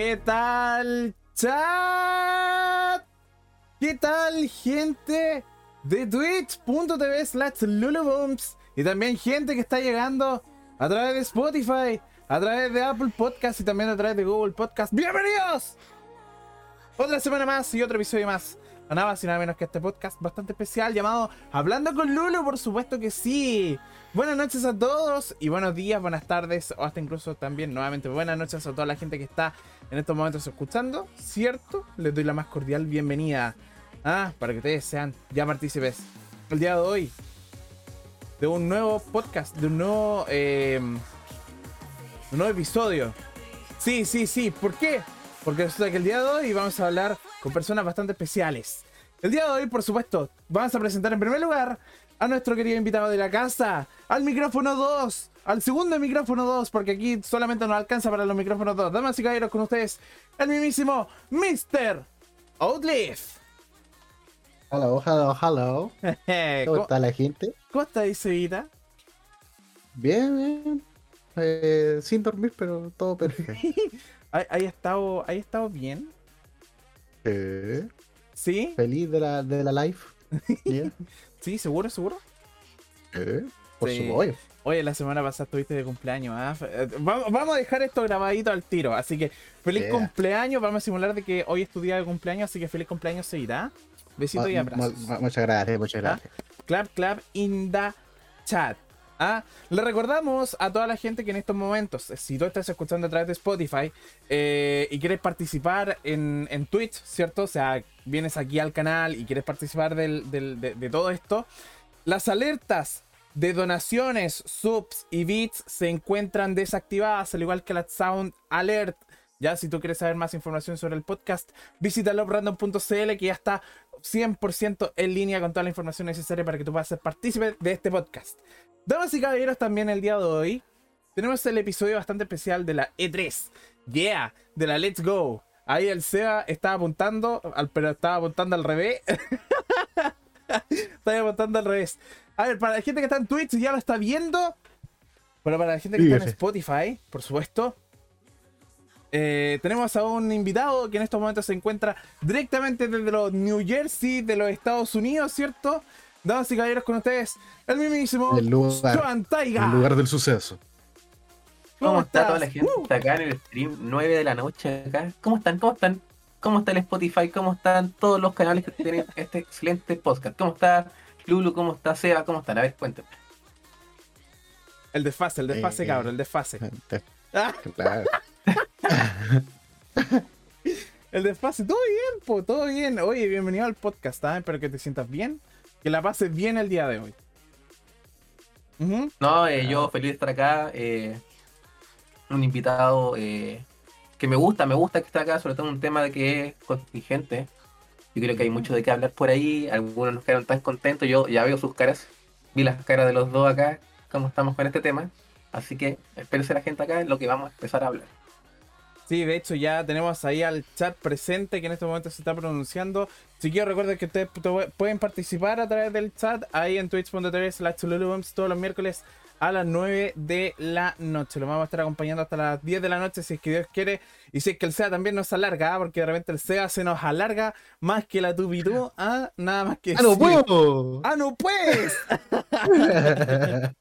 ¿Qué tal, chat? ¿Qué tal, gente de twitch.tv slash lulubumps? Y también gente que está llegando a través de Spotify, a través de Apple Podcast y también a través de Google Podcast. ¡Bienvenidos! Otra semana más y otro episodio más. Nada más y nada menos que este podcast bastante especial llamado Hablando con Lulu, por supuesto que sí. Buenas noches a todos y buenos días, buenas tardes o hasta incluso también nuevamente buenas noches a toda la gente que está en estos momentos escuchando, ¿cierto? Les doy la más cordial bienvenida. Ah, para que ustedes sean ya partícipes el día de hoy de un nuevo podcast, de un nuevo, eh, un nuevo episodio. Sí, sí, sí. ¿Por qué? Porque resulta el día de hoy vamos a hablar con personas bastante especiales. El día de hoy, por supuesto, vamos a presentar en primer lugar a nuestro querido invitado de la casa, al micrófono 2, al segundo micrófono 2, porque aquí solamente nos alcanza para los micrófonos 2. Damas y caballeros, con ustedes, el mismísimo Mr. Outlive. Hello, hello, hello. ¿Cómo ¿Cómo, está la gente? ¿Cómo está Iseguita? Bien, bien. Eh, sin dormir, pero todo perfecto. ¿Hay, hay estado, ¿Hay estado bien? Eh, ¿Sí? feliz de la, de la life. Yeah. ¿Sí? ¿Seguro? ¿Seguro? Eh, por Sí. supuesto. Oye, la semana pasada estuviste de cumpleaños. ¿ah? Eh, Vamos, a dejar esto grabadito al tiro. Así que feliz Yeah. cumpleaños. Vamos a simular de que hoy es tu día de cumpleaños. Así que feliz cumpleaños seguirá. Besitos y Ma- abrazos. muchas gracias, muchas ¿Ah? gracias. Clap, clap in the chat. ¿Ah? Le recordamos a toda la gente que en estos momentos, si tú estás escuchando a través de Spotify eh, y quieres participar en, en Twitch, ¿cierto? O sea, vienes aquí al canal y quieres participar del- del- de, todo esto, las alertas de donaciones, subs y bits se encuentran desactivadas, al igual que la Sound Alert. Ya, si tú quieres saber más información sobre el podcast, visita lovrandom.cl que ya está 100% en línea con toda la información necesaria para que tú puedas ser partícipe de este podcast. Damas y caballeros, también el día de hoy tenemos el episodio bastante especial de la E3. Yeah, de la Let's Go. Ahí el Seba estaba apuntando, al- pero estaba apuntando al revés. estaba apuntando al revés. A ver, para la gente que está en Twitch ya lo está viendo. Pero para la gente que está en. Spotify, por supuesto. eh, tenemos a un invitado que en estos momentos se encuentra directamente desde los New Jersey, de los Estados Unidos, ¿cierto? Damas y caballeros, con ustedes, el mismísimo El lugar, Joan Taiga. el lugar del suceso. ¿Cómo está toda la gente Uh, Está acá en el stream 9 de la noche acá? ¿Cómo están? ¿Cómo están? ¿Cómo está el Spotify? ¿Cómo están todos los canales que tienen este excelente podcast? ¿Cómo está Lulu? ¿Cómo está Seba? ¿Cómo están? A ver, cuéntame. el desfase, el desfase, Eh, cabrón, el desfase. Te- Ah, Claro. el desfase, todo bien, po, todo bien. Oye, bienvenido al podcast, ¿ah? Espero que te sientas bien, que la pases bien el día de hoy. No, eh, yo feliz de estar acá. eh, un invitado eh, que me gusta, me gusta que esté acá, sobre todo un tema de que es contingente. Yo creo que hay mucho de qué hablar por ahí. Algunos nos quedaron tan contentos. Yo ya veo sus caras. Vi las caras de los dos acá, cómo estamos con este tema. Así que espérense la gente acá en lo que vamos a empezar a hablar. Sí, de hecho ya tenemos ahí al chat presente que en este momento se está pronunciando. Chiquillos, recuerden que ustedes pu- pueden participar a través del chat ahí en twitch.tv slash todos los miércoles a las 9 de la noche. Lo vamos a estar acompañando hasta las 10 de la noche si es que Dios quiere. Y si es que el SEA también nos alarga, ¿ah? porque de repente el SEA se nos alarga más que la tubitú. ¿ah? Nada más que ¡Ah, no puedo! ¡Ah, no pues!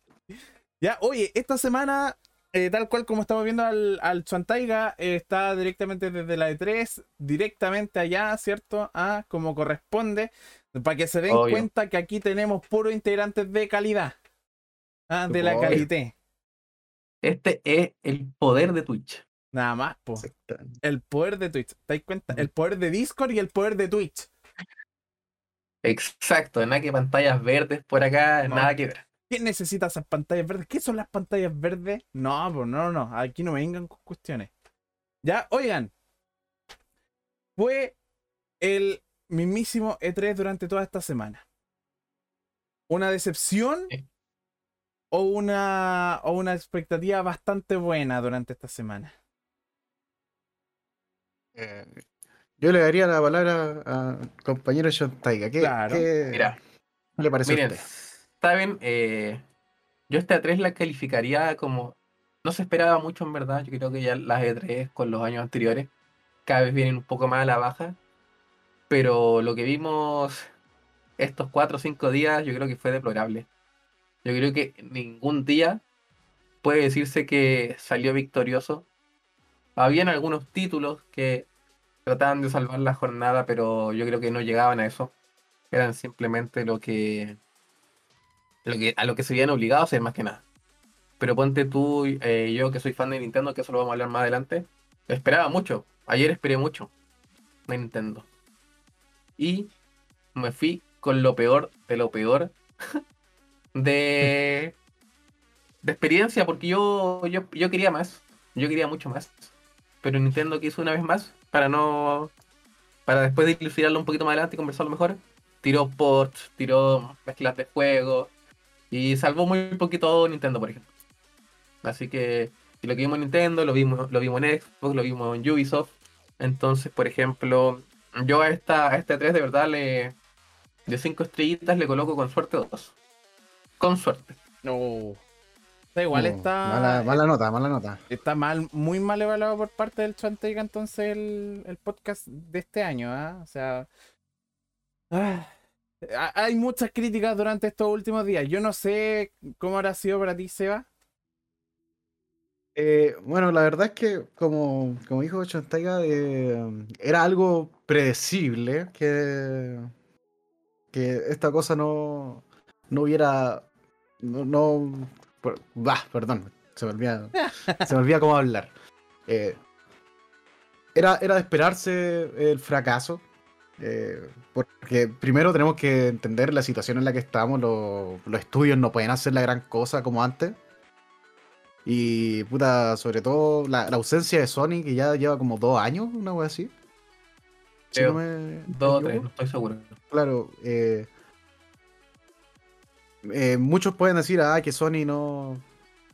Ya, oye, esta semana, eh, tal cual como estamos viendo al, al Chuantaiga, eh, está directamente desde la E3, directamente allá, ¿cierto? Ah, como corresponde, para que se den Obvio. cuenta que aquí tenemos puros integrantes de calidad. Ah, de la calité. Este es el poder de Twitch. Nada más, po. Exactamente. El poder de Twitch. ¿Te das cuenta? El poder de Discord y el poder de Twitch. Exacto, nada que pantallas verdes por acá, No. nada que ver. ¿Quién necesita esas pantallas verdes? ¿Qué son las pantallas verdes? No, pues no, no, no. Aquí no me vengan con cuestiones. Ya, oigan. Fue el mismísimo E3 durante toda esta semana. ¿Una decepción? ¿O una, o una expectativa bastante buena durante esta semana? Eh, Yo le daría la palabra a compañero John Taiga. ¿Qué, Claro. qué Mira, le parece a miren, usted? Saben, eh, yo esta 3 la calificaría como. No se esperaba mucho en verdad. Yo creo que ya las E3 con los años anteriores cada vez vienen un poco más a la baja. Pero lo que vimos estos cuatro o cinco días, yo creo que fue deplorable. Yo creo que ningún día puede decirse que salió victorioso. Habían algunos títulos que trataban de salvar la jornada, pero yo creo que no llegaban a eso. Eran simplemente lo que, a lo que se habían obligado a hacer más que nada. Pero ponte tú, eh, yo que soy fan de Nintendo, que eso lo vamos a hablar más adelante, esperaba mucho. Ayer esperé mucho de Nintendo. Y me fui con lo peor de lo peor de, de experiencia, porque yo, yo, yo quería más. Yo quería mucho más. Pero Nintendo quiso una vez más, para no. Para después de ilustrarlo un poquito más adelante y conversarlo mejor, tiró ports, tiró mezclas de juegos y salvó muy poquito Nintendo, por ejemplo. Así que lo que vimos en Nintendo, lo vimos, lo vimos en Xbox, lo vimos en Ubisoft. Entonces, por ejemplo, yo a esta, a este 3 de verdad le. De 5 estrellitas le coloco con suerte 2. Con suerte. No. Está igual No, está. Mala, mala nota, mala nota. Está mal, muy mal evaluado por parte del Chanteiga entonces el, el podcast de este año, ¿ah? O sea. ah, hay muchas críticas durante estos últimos días. Yo no sé cómo habrá sido para ti, Seba. Eh, bueno, la verdad es que, como, como dijo Chantaiga, eh, era algo predecible que, que esta cosa no, no hubiera. No, no- bah, perdón, se me olvida, se me olvida cómo hablar. Eh, era, era de esperarse el fracaso. Eh, porque primero tenemos que entender la situación en la que estamos. Los, los estudios no pueden hacer la gran cosa como antes. Y puta, sobre todo la, la ausencia de Sony, que ya lleva como dos años, una wea así. Si Creo. no me Dos o tres, no estoy seguro. Claro, eh, eh, muchos pueden decir, ah, que Sony no...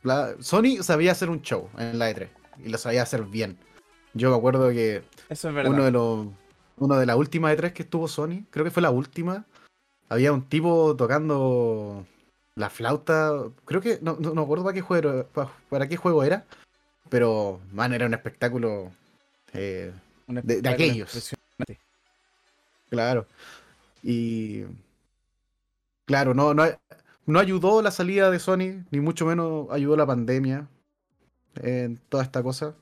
la- Sony sabía hacer un show en la E3 y lo sabía hacer bien. Yo me acuerdo que Eso es verdad. uno de los uno de las últimas E3 que estuvo Sony, creo que fue la última, había un tipo tocando la flauta, creo que no, no, no me acuerdo para qué juego para, para qué juego era, pero man era un espectáculo eh, Un de- de aquellos. impresionante. Claro. Y. Claro, no, no, no ayudó la salida de Sony, ni mucho menos ayudó la pandemia en toda esta cosa.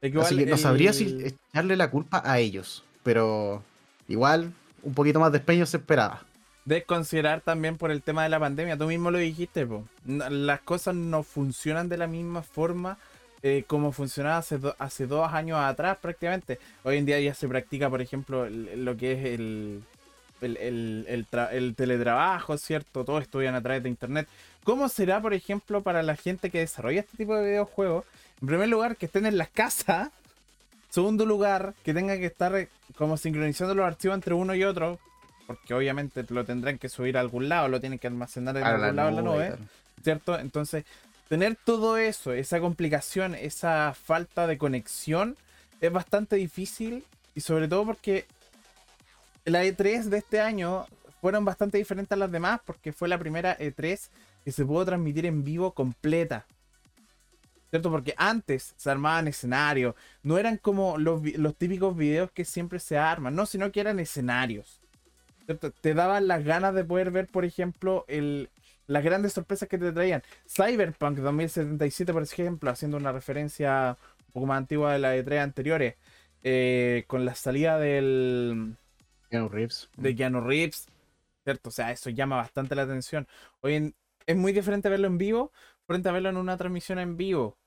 Que Así que igual no sabría si echarle la culpa a ellos, pero igual un poquito más de se esperaba. de considerar también por el tema de la pandemia. Tú mismo lo dijiste, po. Las cosas no funcionan de la misma forma eh, como funcionaba hace, hace dos años atrás prácticamente. Hoy en día ya se practica, por ejemplo, lo que es el, el, el- el teletrabajo, ¿cierto? Todos estudian a través de internet. ¿Cómo será, por ejemplo, para la gente que desarrolla este tipo de videojuegos? En primer lugar, que estén en las casas. Segundo lugar, que tengan que estar eh, como sincronizando los archivos entre uno y otro. Porque obviamente lo tendrán que subir a algún lado, lo tienen que almacenar en A algún lado en la nube. claro. ¿cierto? Entonces, tener todo eso, esa complicación, esa falta de conexión, es bastante difícil y sobre todo porque la E3 de este año fueron bastante diferentes a las demás porque fue la primera E3 que se pudo transmitir en vivo completa. ¿Cierto? Porque antes se armaban escenarios, no eran como los, los típicos videos que siempre se arman, no, sino que eran escenarios. ¿cierto? Te daban las ganas de poder ver, por ejemplo, el, las grandes sorpresas que te traían. Cyberpunk 2077, por ejemplo, haciendo una referencia un poco más antigua de la E3 anteriores, eh, con la salida del, Keanu Reeves. de Keanu Reeves, ¿cierto? O sea, eso llama bastante la atención. Hoy en- es muy diferente verlo en vivo frente a verlo en una transmisión en vivo.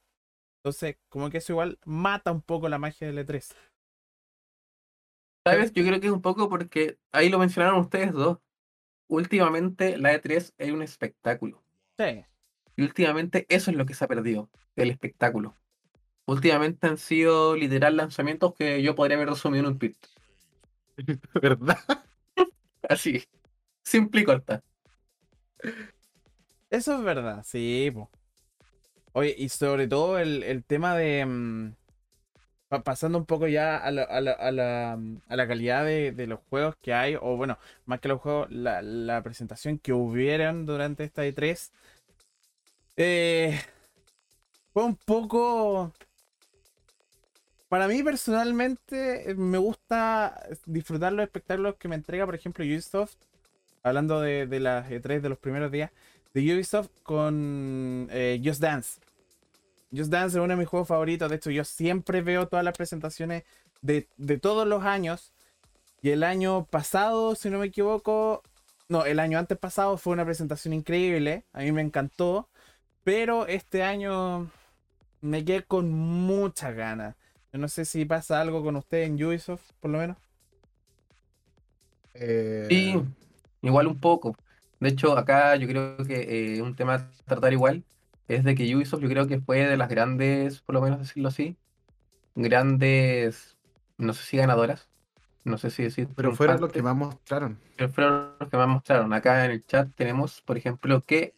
Entonces, como que eso igual mata un poco la magia del E3. ¿Sabes? Yo creo que es un poco porque ahí lo mencionaron ustedes dos. Últimamente la E3 es un espectáculo. Sí. Y últimamente eso es lo que se ha perdido, el espectáculo. Últimamente han sido literal lanzamientos que yo podría haber resumido en un tweet. ¿Verdad? Así. Simple y corta. Eso es verdad, sí. Oye, y sobre todo el, el tema de... mm, pa- pasando un poco ya a la, a la- a la, mm, a la calidad de, de los juegos que hay, o bueno, más que los juegos, la, la presentación que hubieran durante esta E3. eh, fue un poco... para mí personalmente eh, me gusta disfrutar los espectáculos que me entrega, por ejemplo, Ubisoft. Hablando de, de las E3 de los primeros días. De Ubisoft con eh, Just Dance. Just Dance es uno de mis juegos favoritos. De hecho, yo siempre veo todas las presentaciones de, de todos los años. Y el año pasado, si no me equivoco, no, el año antes pasado fue una presentación increíble. A mí me encantó. Pero este año me quedé con muchas ganas. Yo no sé si pasa algo con usted en Ubisoft, por lo menos. Sí, igual un poco. De hecho, acá yo creo que eh, un tema a tratar igual es de que Ubisoft yo creo que fue de las grandes, por lo menos decirlo así, grandes, no sé si ganadoras, no sé si decir Pero fueron los que más mostraron. pero fueron los que más mostraron. Acá en el chat tenemos, por ejemplo, que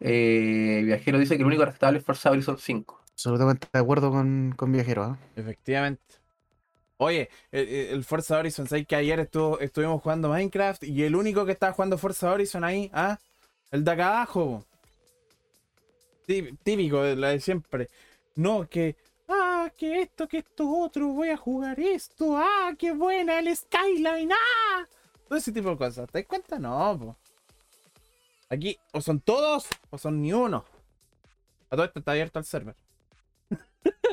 eh, Viajero dice que el único rescatable es Forza Horizon 5. Absolutamente de acuerdo con, con Viajero. ¿ah? Efectivamente. Oye, el, el Forza Horizon, ¿sabes que ayer estuvo, estuvimos jugando Minecraft y el único que estaba jugando Forza Horizon ahí, ¿ah? El de acá abajo. Tí- Típico, de la de siempre. No, que, ah, que esto, que esto otro, voy a jugar esto, ah, qué buena el Skyline, ah. Todo ese tipo de cosas. ¿Te das cuenta? No, po. Aquí, o son todos, o son ni uno. A todo esto está abierto al server.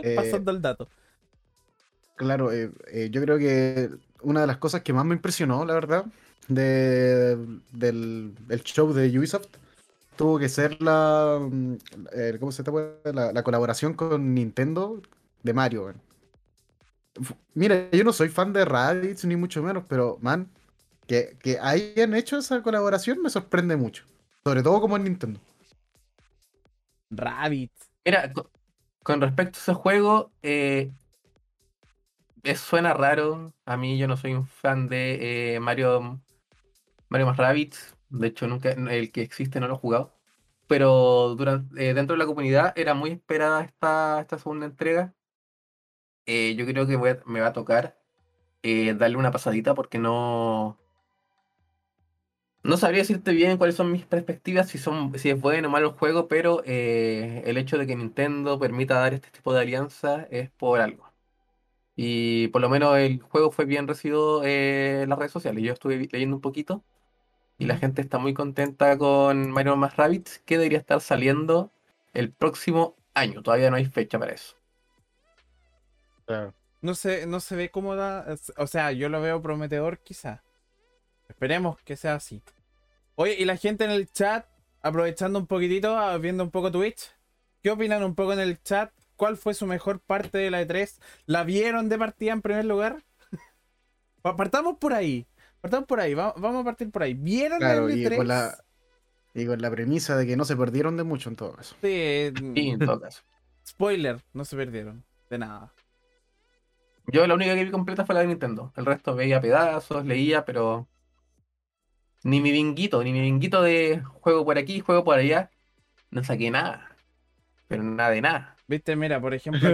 Eh, Pasando el dato. Claro, eh, eh, yo creo que una de las cosas que más me impresionó, la verdad, de- del, del show de Ubisoft tuvo que ser la, mm, eh, ¿cómo se llama? La, la colaboración con Nintendo de Mario. Mira, yo no soy fan de Raditz ni mucho menos, pero man, que, que hayan hecho esa colaboración me sorprende mucho. Sobre todo como en Nintendo. Rabbit. Mira, co- con respecto a ese juego, eh, es- suena raro. A mí yo no soy un fan de eh, Mario, Mario más Rabbids. De hecho, nunca el que existe no lo he jugado. Pero durante, eh, dentro de la comunidad era muy esperada esta, esta segunda entrega. Eh, yo creo que me va a tocar eh, darle una pasadita porque no. No sabría decirte bien cuáles son mis perspectivas, si son, si es bueno o malo el juego, pero eh, el hecho de que Nintendo permita dar este tipo de alianza es por algo. Y por lo menos el juego fue bien recibido eh, en las redes sociales. Yo estuve leyendo un poquito y la gente está muy contenta con Mario más Rabbids, que debería estar saliendo el próximo año. Todavía no hay fecha para eso. No se, no se ve cómoda. O sea, yo lo veo prometedor, quizá. Esperemos que sea así. Oye, y la gente en el chat, aprovechando un poquitito, ah, viendo un poco Twitch, ¿qué opinan un poco en el chat? ¿Cuál fue su mejor parte de la E3? ¿La vieron de partida en primer lugar? Pa- Partamos por ahí. Partamos por ahí. va- Vamos a partir por ahí. ¿Vieron Claro, y E3? con la, y con la premisa de que no se perdieron de mucho en todo caso. Sí, Y en todo caso. spoiler, no se perdieron. De nada. Yo la única que vi completa fue la de Nintendo. El resto veía pedazos, leía, pero ni mi binguito, ni mi binguito de juego por aquí, juego por allá, no saqué nada. Pero nada de nada. Viste, mira, por ejemplo.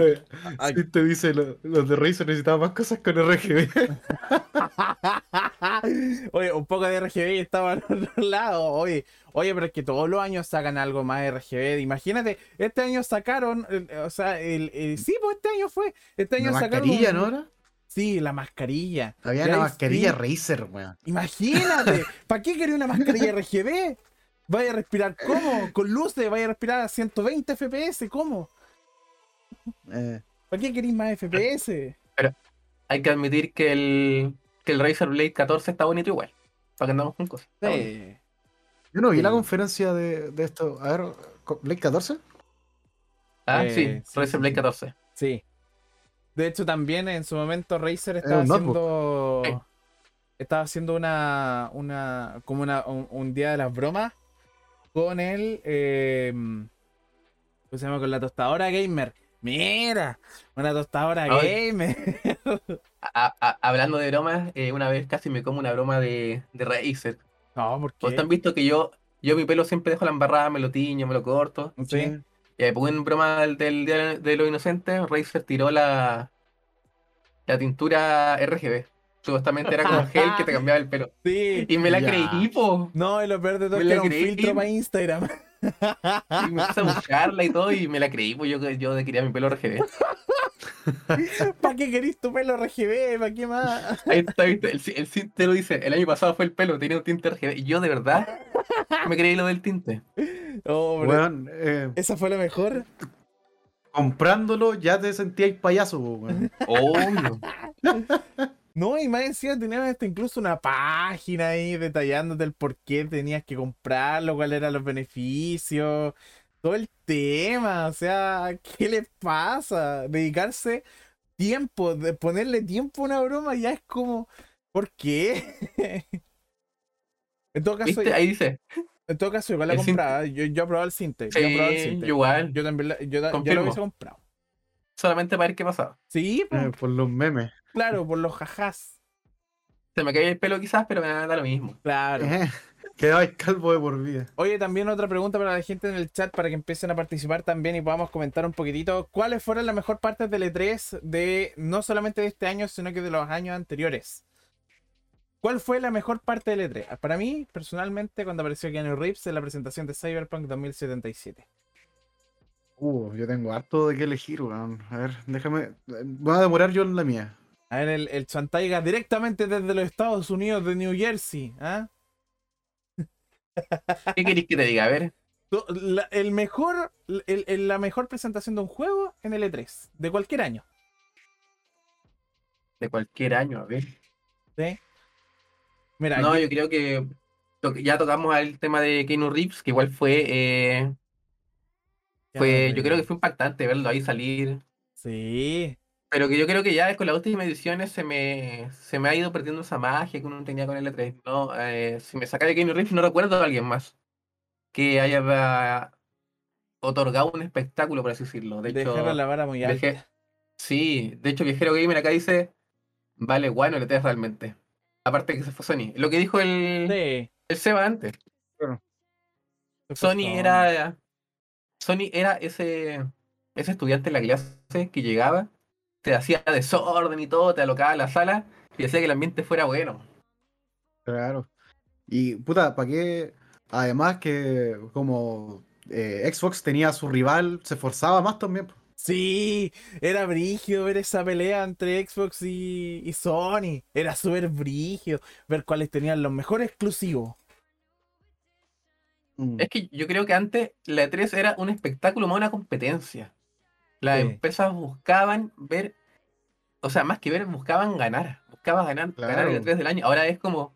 Ay. Sí, te dice, lo- los de Razer necesitaban más cosas con RGB. Oye, un poco de RGB y estaba al otro lado. Oye, oye, pero es que todos los años sacan algo más de RGB. Imagínate, este año sacaron, el- o sea, el, el- sí, pues este año fue. Este año La sacaron. mascarilla, un- ¿no? era? Sí, la mascarilla. Había una mascarilla fin. Razer, weón. Imagínate, ¿para qué quería una mascarilla RGB? Vaya a respirar cómo? Con luces, vaya a respirar a 120 FPS, ¿cómo? Eh, ¿Para qué queréis más FPS? Hay que admitir que el, que el Razer Blade 14 está bonito igual. Para que andamos con cosas. Sí. yo no vi la conferencia de, de esto. A ver, ¿Blade 14? Ah, Eh, sí, sí, Razer sí, Blade sí. 14. Sí. De hecho, también en su momento Razer estaba haciendo. Sí. Estaba haciendo una. una como una, un, un día de las bromas. Con el. Eh, ¿Cómo se llama? Con la tostadora gamer. Mira, una tostadora Ay. gamer. A- a- hablando de bromas, eh, una vez casi me como una broma de, de Razer. No, ¿por Pues qué? han visto que yo, yo mi pelo siempre dejo la embarrada, me lo tiño, me lo corto. Sí. Y ahí pongo en broma del, del Día de los Inocentes, Razer tiró la, la tintura RGB. Supuestamente era con gel que te cambiaba el pelo. Sí. Y me la Ya. creí, po. No, y lo peor de todo es que era un filtro para Instagram. Y me puse a buscarla y todo, y me la creí, pues yo, yo quería mi pelo RGB. ¿Para qué querís tu pelo RGB? ¿Para qué más? Ahí está, ¿viste? El, el tinte lo dice. El año pasado fue el pelo, tenía un tinte RGB. Y yo de verdad me creí lo del tinte. Oh, Weón, eh, Esa fue la mejor. comprándolo ya te sentíais payaso, weón. Obvio. No, y más encima tenían hasta incluso una página ahí detallándote el por qué tenías que comprarlo, cuáles eran los beneficios, todo el tema. O sea, ¿qué le pasa? Dedicarse tiempo, de ponerle tiempo a una broma ya es como, ¿por qué? en todo caso, ¿Viste? Ahí dice. en todo caso, igual la el compraba. Yo, yo he probado el Cinte. yo he Sí, probado el Cinte. yo igual. Yo también la- yo, yo lo hubiese comprado. Solamente para ver qué pasaba. Sí, Eh, por los memes. Claro, por los jajás. Se me caía el pelo quizás, pero me da lo mismo. Claro. Eh, Quedabais calvo de por vida. Oye, también otra pregunta para la gente en el chat para que empiecen a participar también y podamos comentar un poquitito. ¿Cuáles fueron las mejores partes del E3 de no solamente de este año, sino que de los años anteriores? ¿Cuál fue la mejor parte del E3? Para mí, personalmente, cuando apareció Keanu Reeves en la presentación de Cyberpunk 2077. Uh, yo tengo harto de qué elegir, weón. A ver, déjame. Voy a demorar yo en la mía. A ver, el, el Chantaiga directamente desde los Estados Unidos de New Jersey. ¿ah? ¿Qué queréis que te diga? A ver. La- el mejor, el- el- la mejor presentación de un juego en el E3, de cualquier año. De cualquier año, a ver. ¿sí? Mira, No, aquí- yo creo que to- ya tocamos el tema de Keanu Reeves, que igual fue, eh, fue, yo creo que fue impactante verlo ahí salir. Sí, Pero que yo creo que ya con las últimas ediciones se me, se me ha ido perdiendo esa magia que uno tenía con el E3. ¿no? Eh, si me saca de Keanu Reeves, no recuerdo a alguien más que haya otorgado un espectáculo, por así decirlo. De hecho, dejaron la vara muy alta. viaje- sí, de hecho, Viajero Gamer acá dice, vale, bueno, el E3 realmente. Aparte que se fue Sony. Lo que dijo el, Sí, el Seba antes. Sony era. Sony era ese, ese estudiante en la clase que llegaba, te hacía desorden y todo, te alocaba la sala y hacía que el ambiente fuera bueno. Claro. Y puta, ¿para qué? Además que como eh, Xbox tenía a su rival, se forzaba más también. Sí, era brígido ver esa pelea entre Xbox y, y Sony. Era súper brígido ver cuáles tenían los mejores exclusivos. Mm. Es que yo creo que antes la E3 era un espectáculo más una competencia. Las Sí. empresas buscaban ver, o sea, más que ver, buscaban ganar. Buscaban ganar, ganar el Claro. E3 del año. Ahora es como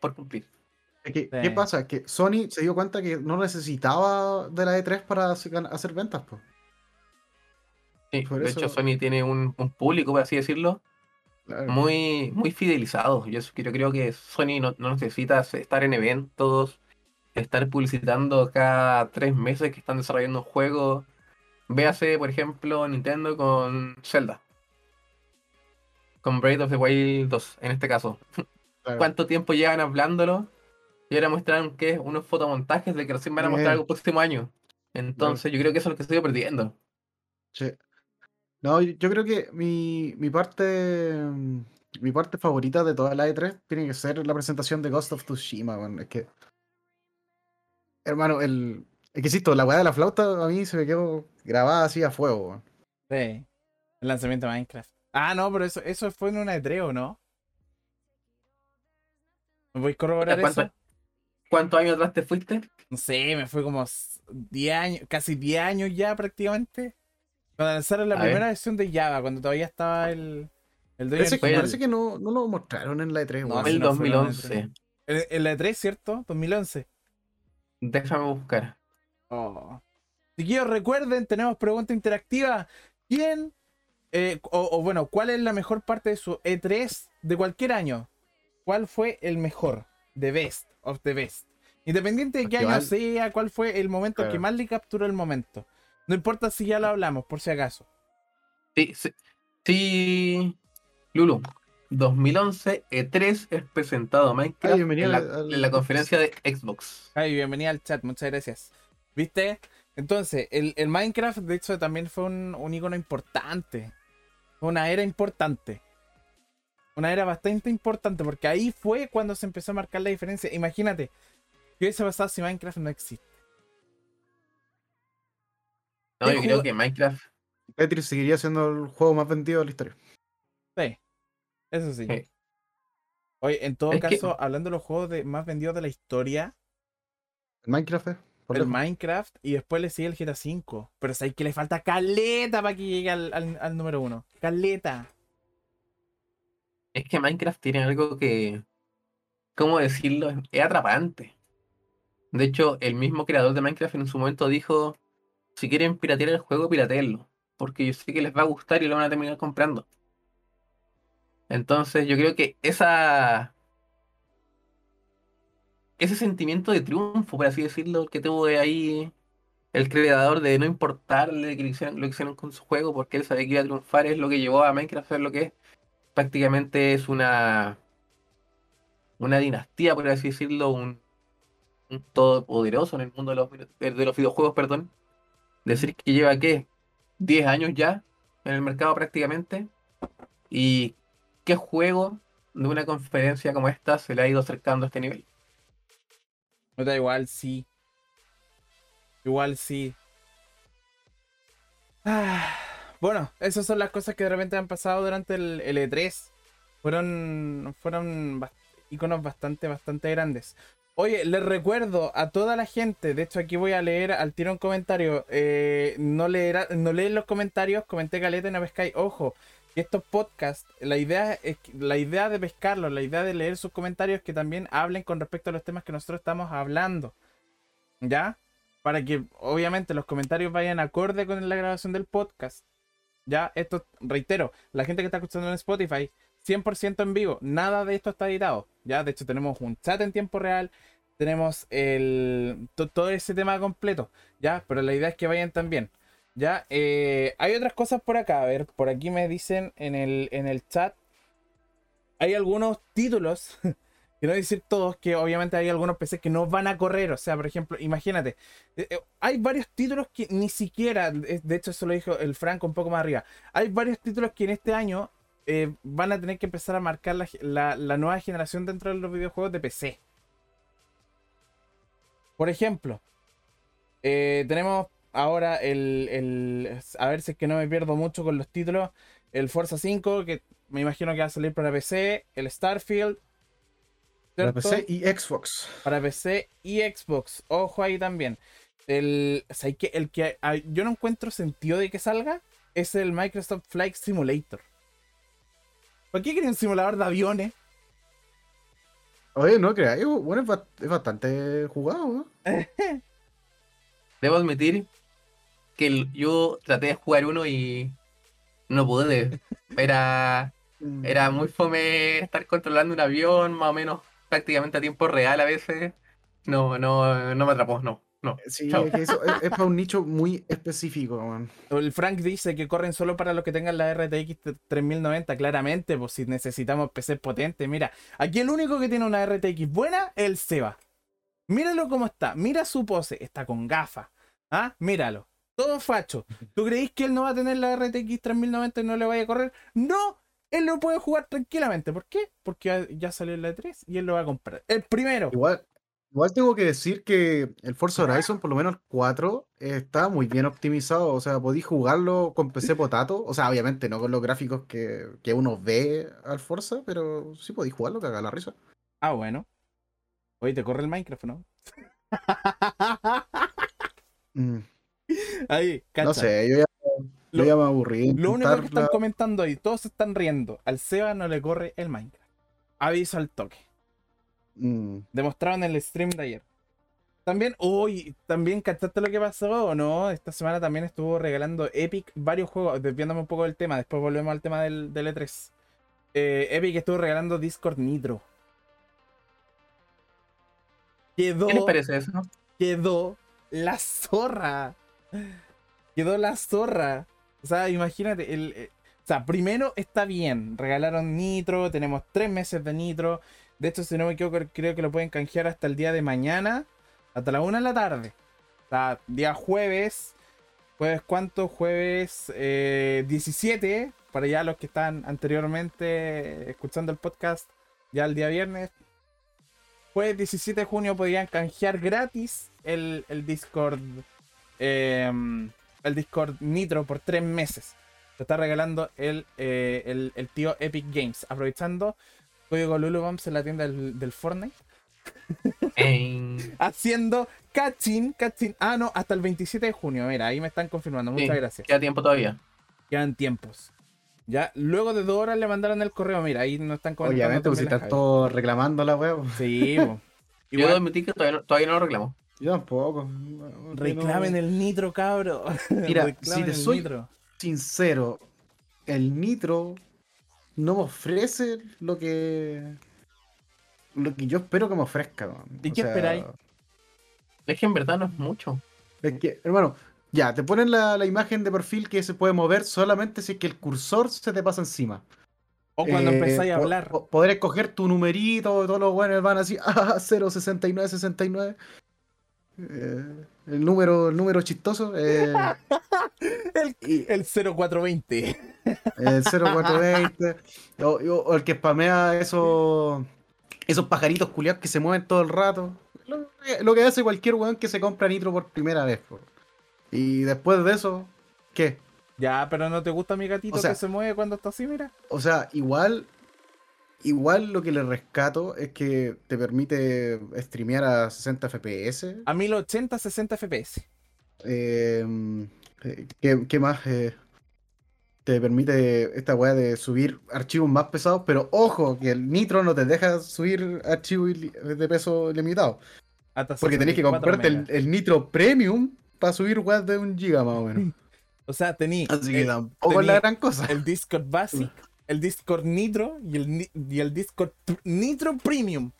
por cumplir. Sí. ¿Qué pasa? Que Sony se dio cuenta que no necesitaba de la E3 para hacer ventas. po. Sí, Por de hecho, eso- Sony tiene un, un público, por así decirlo, Claro. muy, muy fidelizados. Yo, yo creo que Sony no, no necesita estar en eventos, estar publicitando cada tres meses que están desarrollando un juego. Véase, por ejemplo, Nintendo con Zelda. Con Breath of the Wild 2, en este caso. Claro. ¿Cuánto tiempo llevan hablándolo? Y ahora muestran que unos fotomontajes de que recién van a mostrar algo el próximo año. Entonces, yo creo que eso es lo que estoy perdiendo. Sí. No, yo creo que mi, mi parte mm, mi parte favorita de toda la E3 tiene que ser la presentación de Ghost of Tsushima, weón. Es que. Hermano, el. Es que insisto, la weá de la flauta a mí se me quedó grabada así a fuego. Sí, el lanzamiento de Minecraft. Ah, no, pero eso, eso fue en una E3, ¿o no? ¿Me voy a corroborar ¿Cuánto- eso? ¿Cuántos años atrás te fuiste? No sé, me fue como s- 10 años, casi 10 años ya prácticamente. Cuando lanzaron la A primera ver. versión de Java, cuando todavía estaba el, el dueño Parece, que- parece que no, no lo mostraron en la E3, No, el no la 2011. En, en la E3, ¿cierto? 2011. Déjame buscar. Oh. Chiquillos, recuerden, tenemos pregunta interactiva. ¿Quién, eh, o, o bueno, cuál es la mejor parte de su E3 de cualquier año? ¿Cuál fue el mejor? The best of the best. Independiente de qué año sea, cuál fue el momento que más le capturó el momento. No importa si ya lo hablamos, por si acaso. Sí, sí, sí, Lulu. 2011 E3 es presentado Minecraft Ay, bienvenido en, la, al- al- en la conferencia de Xbox. Ay, bienvenida al chat, muchas gracias. ¿Viste? Entonces, el, el Minecraft, de hecho, también fue un, un icono importante. Fue una era importante. Una era bastante importante, porque ahí fue cuando se empezó a marcar la diferencia. Imagínate, ¿qué hubiese pasado si Minecraft no existe? No, ¿Qué yo creo que Minecraft Tetris seguiría siendo el juego más vendido de la historia. Sí, eso sí. Sí. Oye, en todo Es que- caso, hablando de los juegos de, más vendidos de la historia, Minecraft, eh, el. Minecraft y después le sigue el GTA V. Pero sabéis que le falta caleta para que llegue al, al- al número uno. Caleta. Es que Minecraft tiene algo que, ¿cómo decirlo? Es atrapante. De hecho, el mismo creador de Minecraft en su momento dijo, si quieren piratear el juego, piratéenlo. Porque yo sé que les va a gustar y lo van a terminar comprando. Entonces, yo creo que esa... Ese sentimiento de triunfo, por así decirlo, que tuvo ahí el creador de no importarle que lo hicieran, lo que hicieron con su juego, porque él sabía que iba a triunfar, es lo que llevó a Minecraft a ser lo que es prácticamente es una una dinastía, por así decirlo, un, un todopoderoso en el mundo de los, vide- de los videojuegos, perdón. Decir que lleva, ¿qué? 10 años ya en el mercado prácticamente. ¿Y qué juego de una conferencia como esta se le ha ido acercando a este nivel? No da igual, sí. Igual sí. Ah, bueno, esas son las cosas que de repente han pasado durante el, el E3. Fueron, fueron iconos bastante, bastante grandes. Oye, les recuerdo a toda la gente, de hecho aquí voy a leer al tiro un comentario. eh, no, leerá, no leen los comentarios, comenté caleta y no. Ojo, que estos podcasts, la idea es la idea de pescarlos, la idea de leer sus comentarios es que también hablen con respecto a los temas que nosotros estamos hablando. ¿Ya? Para que obviamente los comentarios vayan acorde con la grabación del podcast. Ya, esto, reitero, la gente que está escuchando en Spotify, 100% en vivo, nada de esto está editado. Ya, de hecho tenemos un chat en tiempo real, tenemos el to- todo ese tema completo, ya, pero la idea es que vayan también. Ya, eh, hay otras cosas por acá, a ver, por aquí me dicen en el, en el chat, hay algunos títulos, que no decir todos, que obviamente hay algunos PCs que no van a correr, o sea, por ejemplo, imagínate, eh, eh, hay varios títulos que ni siquiera, de hecho eso lo dijo el Franco un poco más arriba, hay varios títulos que en este año van a tener que empezar a marcar la, la- nueva generación dentro de los videojuegos de PC. Por ejemplo, tenemos ahora el, el- A ver si es que no me pierdo mucho con los títulos. El Forza 5, que me imagino que va a salir para PC. El Starfield. Para. PC y Xbox. Para PC y Xbox. Ojo ahí también. El, o sea, que, el que yo no encuentro sentido de que salga es el Microsoft Flight Simulator. ¿Por qué quieren un simulador de aviones? Oye, no creáis, bueno, es bastante jugado, ¿no? Debo admitir que el- yo traté de jugar uno y no pude. Era, era muy fome estar controlando un avión más o menos prácticamente a tiempo real a veces. No, no, no me atrapó, no, no. Sí, Chao. es, que eso es, es para un nicho muy específico, man. El Frank dice que corren solo para los que tengan la RTX 3090, claramente, pues si necesitamos PC potente. Mira, aquí el único que tiene una RTX buena es el Seba. Míralo cómo está, mira su pose, está con gafas. ¿Ah? Míralo. Todo facho. ¿Tú creéis que él no va a tener la RTX 3090 y no le vaya a correr? No, él lo puede jugar tranquilamente. ¿Por qué? Porque ya- salió la E3 y él lo va a comprar. El primero. Igual, igual tengo que decir que el Forza Horizon, por lo menos el 4, está muy bien optimizado. O sea, podéis jugarlo con PC potato. O sea, obviamente no con los gráficos que, que uno ve al Forza, pero sí podéis jugarlo, que haga la risa. Ah, bueno. Oye, te corre el Minecraft, ¿no? Mm, Ahí, no sé, yo ya, yo Lo- ya me aburrí. Lo único que están la- comentando ahí, todos se están riendo. Al Seba no le corre el Minecraft. Aviso al toque. Mm, Demostraron en el stream de ayer. También, uy, también cachaste lo que pasó o no. Esta semana también estuvo regalando Epic varios juegos, desviándome un poco del tema. Después volvemos al tema del, del E3. Eh, Epic estuvo regalando Discord Nitro. Quedó ¿Qué les parece eso? quedó la zorra. Quedó la zorra. O sea, imagínate, el, eh, o sea, primero está bien. Regalaron Nitro, tenemos tres meses de Nitro. De hecho, si no me equivoco, creo que lo pueden canjear hasta el día de mañana, hasta la una de la tarde. O sea, día jueves. ¿Jueves cuánto? Jueves eh, 17. Para ya los que están anteriormente escuchando el podcast, ya el día viernes. Jueves 17 de junio podían canjear gratis el, el Discord. Em, el Discord Nitro por tres meses. Lo está regalando el, eh, el, el tío Epic Games. Aprovechando código Lulubumps en la tienda del, del Fortnite. En- Haciendo catching, catching. Ah, no, hasta el 27 de junio. Mira, ahí me están confirmando. Muchas Sí, gracias. Queda tiempo todavía. Quedan tiempos. Ya, luego de dos horas le mandaron el correo. Mira, ahí nos están comentando. Obviamente, pues si la todos reclamando la web. Javi. Sí, po. Yo Igual, admitir que todavía no, todavía no lo reclamo. Yo tampoco. reclamen el nitro, cabro. Mira, Reclamen si te soy- nitro. sincero, el Nitro no me ofrece lo que lo que yo espero que me ofrezca. man. ¿Y O qué sea, esperáis? Es que en verdad no es mucho. Es que, hermano, ya, te ponen la, la imagen de perfil que se puede mover solamente si es que el cursor se te pasa encima. O cuando Eh, empezáis a po- hablar. po- poder escoger tu numerito, todos los buenos van así, ah, 06969. Eh, el número, el número chistoso. eh, El, y- el 0420. El 0420. o, o- el que spamea esos, esos pajaritos culiados que se mueven todo el rato. Lo, que- lo que hace cualquier weón que se compra nitro por primera vez. Y después de eso, ¿qué? Ya, pero no te gusta mi gatito O sea- que se mueve cuando está así, mira. O sea, igual. Igual lo que le rescato es que te permite streamear a 60 FPS. A 1080, 60 FPS. Eh, ¿qué, qué más? Eh, te permite esta weá de subir archivos más pesados, pero ojo, que el Nitro no te deja subir archivos de peso limitado. Hasta Porque tenés que 64 comprarte el, Nitro Premium para subir weas de un giga más o menos. O sea, tení Así que el, tampoco es la gran cosa. el Discord Basic, el Discord Nitro y el, y el Discord Nitro Premium.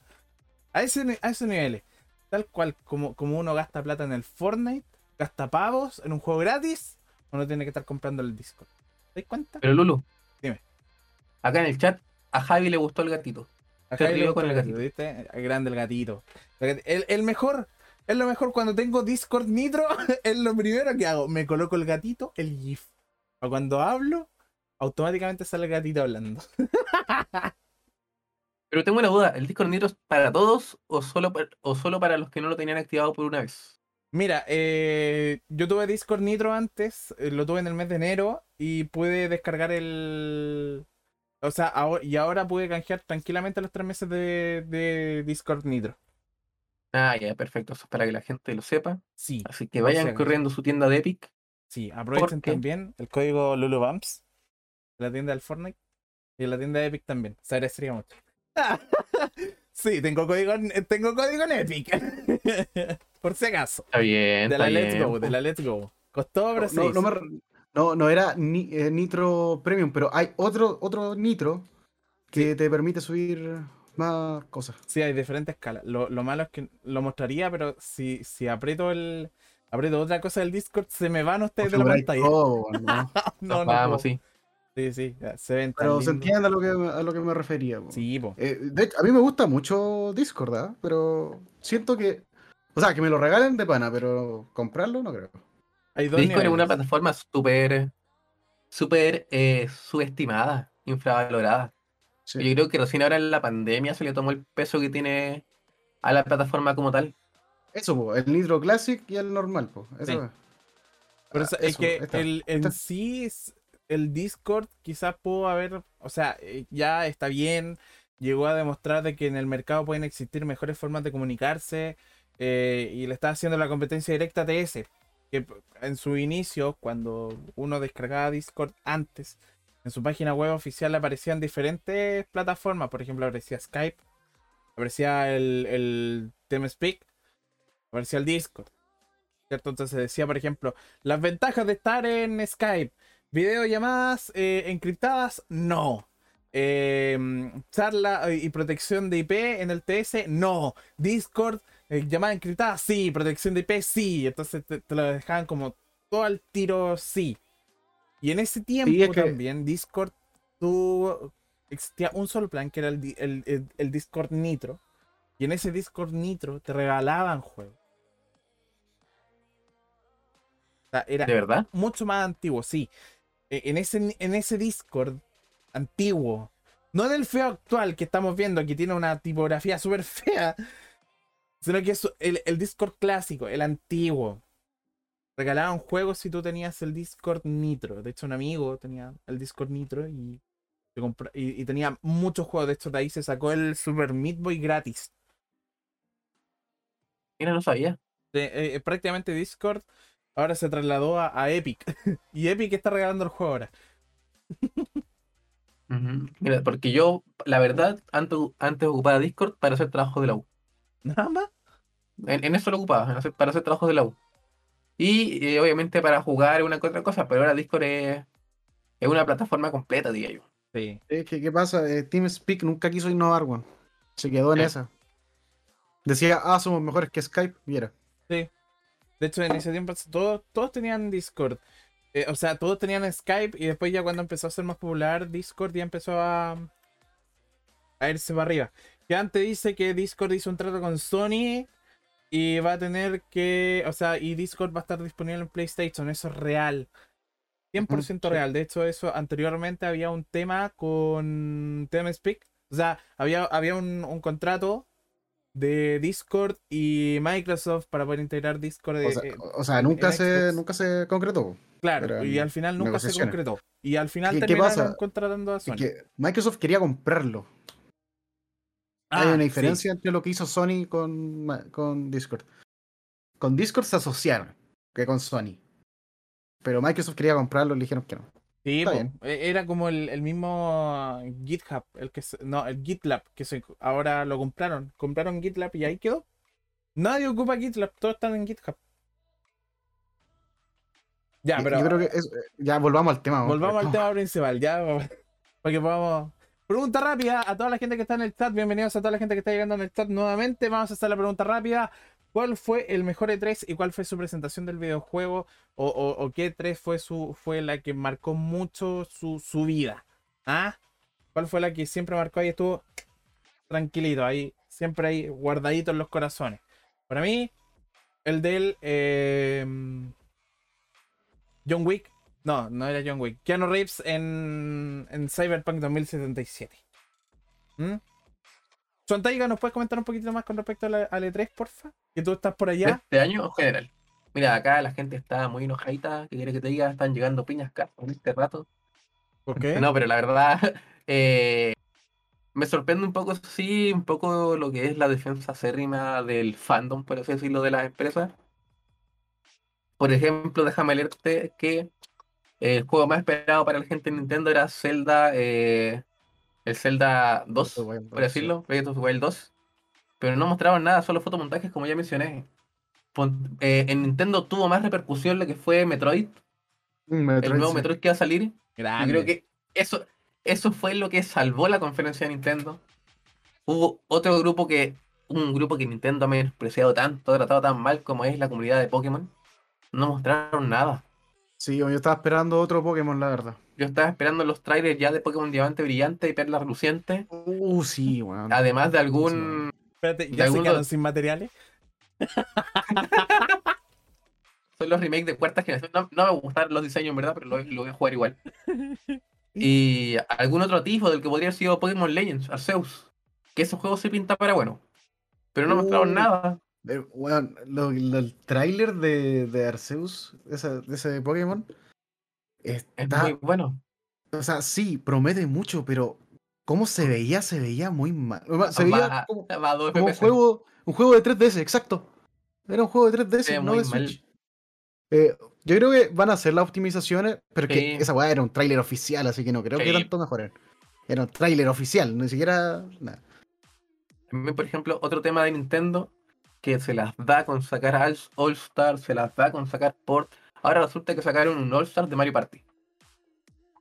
A ese, a esos niveles. Tal cual como, como uno gasta plata en el Fortnite, gasta pavos en un juego gratis, uno tiene que estar comprando el Discord. ¿Te das cuenta? Pero Lulu. Dime. Acá en el chat, a Javi le gustó el gatito. Hay rió lo- con el gatito. ¿viste? Grande el gatito. El, el mejor, es lo mejor cuando tengo Discord Nitro, es lo primero que hago. Me coloco el gatito, el GIF. Para cuando hablo, automáticamente sale el gatito hablando. Pero tengo una duda, ¿el Discord Nitro es para todos o solo, para, o solo para los que no lo tenían activado por una vez? Mira, eh, yo tuve Discord Nitro antes, eh, lo tuve en el mes de enero y pude descargar el... O sea, ahora, y ahora pude canjear tranquilamente los tres meses de, de Discord Nitro. Ah, ya, perfecto. Eso es para que la gente lo sepa. Sí, Así que vayan corriendo su tienda de Epic. sí, aprovechen también el código LuluBumps la tienda del Fortnite y en la tienda de Epic también. Se agradecería mucho. sí, tengo código, en- tengo código en Epic. Por si acaso. Está bien. De la está Let's bien, Go, de la Let's Go. Costó, pero No, no, me no, no era ni- eh, Nitro Premium, pero hay otro, otro Nitro que te permite subir más cosas. Sí, hay diferentes escalas. Lo, lo malo es que lo mostraría, pero si, si aprieto el. Aprieto otra cosa del Discord, se me van ustedes de la pantalla. todo, ¿no? No, no. Vamos, sí. Sí, sí, ya, se ven tan Pero se entiende a lo que, a lo que me refería. po. Sí, po. Eh, de hecho, a mí me gusta mucho Discord, ¿ah? Pero siento que. O sea, que me lo regalen de pana, pero comprarlo no creo. Hay dos Discord es una plataforma súper, súper eh, subestimada, infravalorada. Sí. Yo creo que recién ahora en la pandemia se le tomó el peso que tiene a la plataforma como tal. Eso, po, el Nitro Classic y el normal, po. Eso Sí. es. Pero Ah, eso- es eso, que está. el, en sí, es- el Discord quizás pudo haber, o sea, eh, ya está bien, llegó a demostrar de que en el mercado pueden existir mejores formas de comunicarse eh, y le está haciendo la competencia directa a TS, que en su inicio, cuando uno descargaba Discord antes, en su página web oficial aparecían diferentes plataformas, por ejemplo, aparecía Skype, aparecía el, el TeamSpeak, aparecía el Discord. ¿Cierto? Entonces decía, por ejemplo, las ventajas de estar en Skype. Videollamadas eh, encriptadas, no. Eh, charla y protección de IP en el TS, no. Discord, eh, llamada encriptada, sí. Protección de IP, sí. Entonces te, te lo dejaban como todo al tiro, sí. Y en ese tiempo es que- también Discord tuvo, existía un solo plan que era el, el- el- el Discord Nitro. Y en ese Discord Nitro te regalaban juegos. O sea, era ¿De verdad? mucho más antiguo, sí. E- En ese, en ese Discord antiguo, no en el feo actual que estamos viendo, que tiene una tipografía súper fea, sino que es el, el Discord clásico, el antiguo. regalaban juegos si tú tenías el Discord Nitro. De hecho, un amigo tenía el Discord Nitro y, y, y tenía muchos juegos. De hecho, de ahí se sacó el Super Meat Boy gratis. Mira, no sabía. De- eh, prácticamente Discord ahora se trasladó a, a Epic. y Epic está regalando el juego ahora. Mira, porque yo, la verdad, antes, antes ocupaba Discord para hacer trabajo de la U. Nada más. En, en eso lo ocupaba, en hacer- para hacer trabajos de la U. Y eh, obviamente para jugar una que otra cosa, pero ahora Discord es, es una plataforma completa, diría yo. Sí. Eh, ¿Qué, qué pasa? Eh, TeamSpeak nunca quiso innovar, weón. Se quedó en Sí. esa. Decía, ah, somos mejores que Skype. Y era. De hecho, en ese tiempo todos, todos tenían Discord. Eh, o sea, todos tenían Skype y después ya cuando empezó a ser más popular Discord ya empezó a, a irse para arriba. Que antes dice que Discord hizo un trato con Sony y va a tener que, o sea, y Discord va a estar disponible en PlayStation, eso es real. 100% sí. real. De hecho, eso anteriormente había un tema con TeamSpeak. O sea, había, había un, un contrato de Discord y Microsoft para poder integrar Discord. O eh, sea, eh, o sea, en- nunca, en se, Xbox. nunca se concretó. Claro, y al final nunca se concretó. Y al final ¿Qué- qué terminaron pasa? contratando a Sony. que Microsoft quería comprarlo. Ah, Hay una sí. diferencia entre lo que hizo Sony con, con Discord. Con Discord se asociaron que con Sony. Pero Microsoft quería comprarlo y le dijeron que no. Sí, e- era como el, el mismo GitHub, el que no, el GitLab, que se, ahora lo compraron. Compraron GitLab y ahí quedó. Nadie ocupa GitLab, todos están en GitHub. Ya, pero Yo creo que es- eh, ya volvamos al tema. volvamos al tema principal, ya, para que podamos... Pregunta rápida a toda la gente que está en el chat, bienvenidos a toda la gente que está llegando en el chat nuevamente. Vamos a hacer la pregunta rápida. ¿Cuál fue el mejor E3 y cuál fue su presentación del videojuego? ¿O, qué E3 fue, su, fue la que marcó mucho su, su vida? ¿Ah? ¿Cuál fue la que siempre marcó ahí? Estuvo tranquilito, ahí, siempre ahí guardadito en los corazones. Para mí, el del eh, John Wick. No, no era John Wick. Keanu Reeves en, en Cyberpunk 2077. ¿Mm? Sontaiga, ¿nos puedes comentar un poquito más con respecto al E3, porfa? Que tú estás por ¿De allá. este año o general? Mira, acá la gente está muy enojadita. ¿Qué quiere que te diga? Están llegando piñas acá en este rato. ¿Por qué? No, pero la verdad, eh, me sorprende un poco, sí, un poco lo que es la defensa acérrima del fandom, por así decirlo, de las empresas. Por ejemplo, déjame leerte que el juego más esperado para la gente de Nintendo era Zelda, eh, el Zelda 2, Breath of the Wild por 2, decirlo, Breath of Wild 2. Pero no mostraban nada, solo fotomontajes, como ya mencioné. Pon- eh, en Nintendo tuvo más repercusión lo que fue Metroid, Mm, el nuevo sí. Metroid que va a salir. Yo Grande. creo que eso, eso fue lo que salvó la conferencia de Nintendo. Hubo otro grupo que, un grupo que Nintendo ha menospreciado tanto, ha tratado tan mal como es la comunidad de Pokémon. No mostraron nada. Sí, yo estaba esperando otro Pokémon, la verdad. Yo estaba esperando los trailers ya de Pokémon Diamante Brillante y Perla Reluciente. Uh, sí, weón. Además de algún. Espérate, de ¿ya se alguno- quedaron sin materiales? Son los remakes de cuarta generación. No, no me gustaron los diseños, en verdad, pero lo, lo voy a jugar igual. Y algún otro tipo del que podría haber sido Pokémon Legends, Arceus. Que ese juego se pinta para bueno. Pero no mostraron Uh. nada. Eh, weón, lo- lo- el tráiler de, de Arceus, esa- de ese Pokémon, Es está, muy bueno. o sea, sí, promete mucho, pero cómo se veía, se veía muy mal. Se veía Va- como, va a dos como un juego, un juego de 3DS, exacto. Era un juego de 3DS, Se ve no de. Switch. Eh, yo creo que van a hacer las optimizaciones, pero Sí. que esa weá era un tráiler oficial, así que no creo que tanto mejoren. Era un tráiler oficial, ni siquiera nada. También, por ejemplo, otro tema de Nintendo que se las da con sacar All All Star, se las da con sacar Port. Ahora resulta que sacaron un All Star de Mario Party.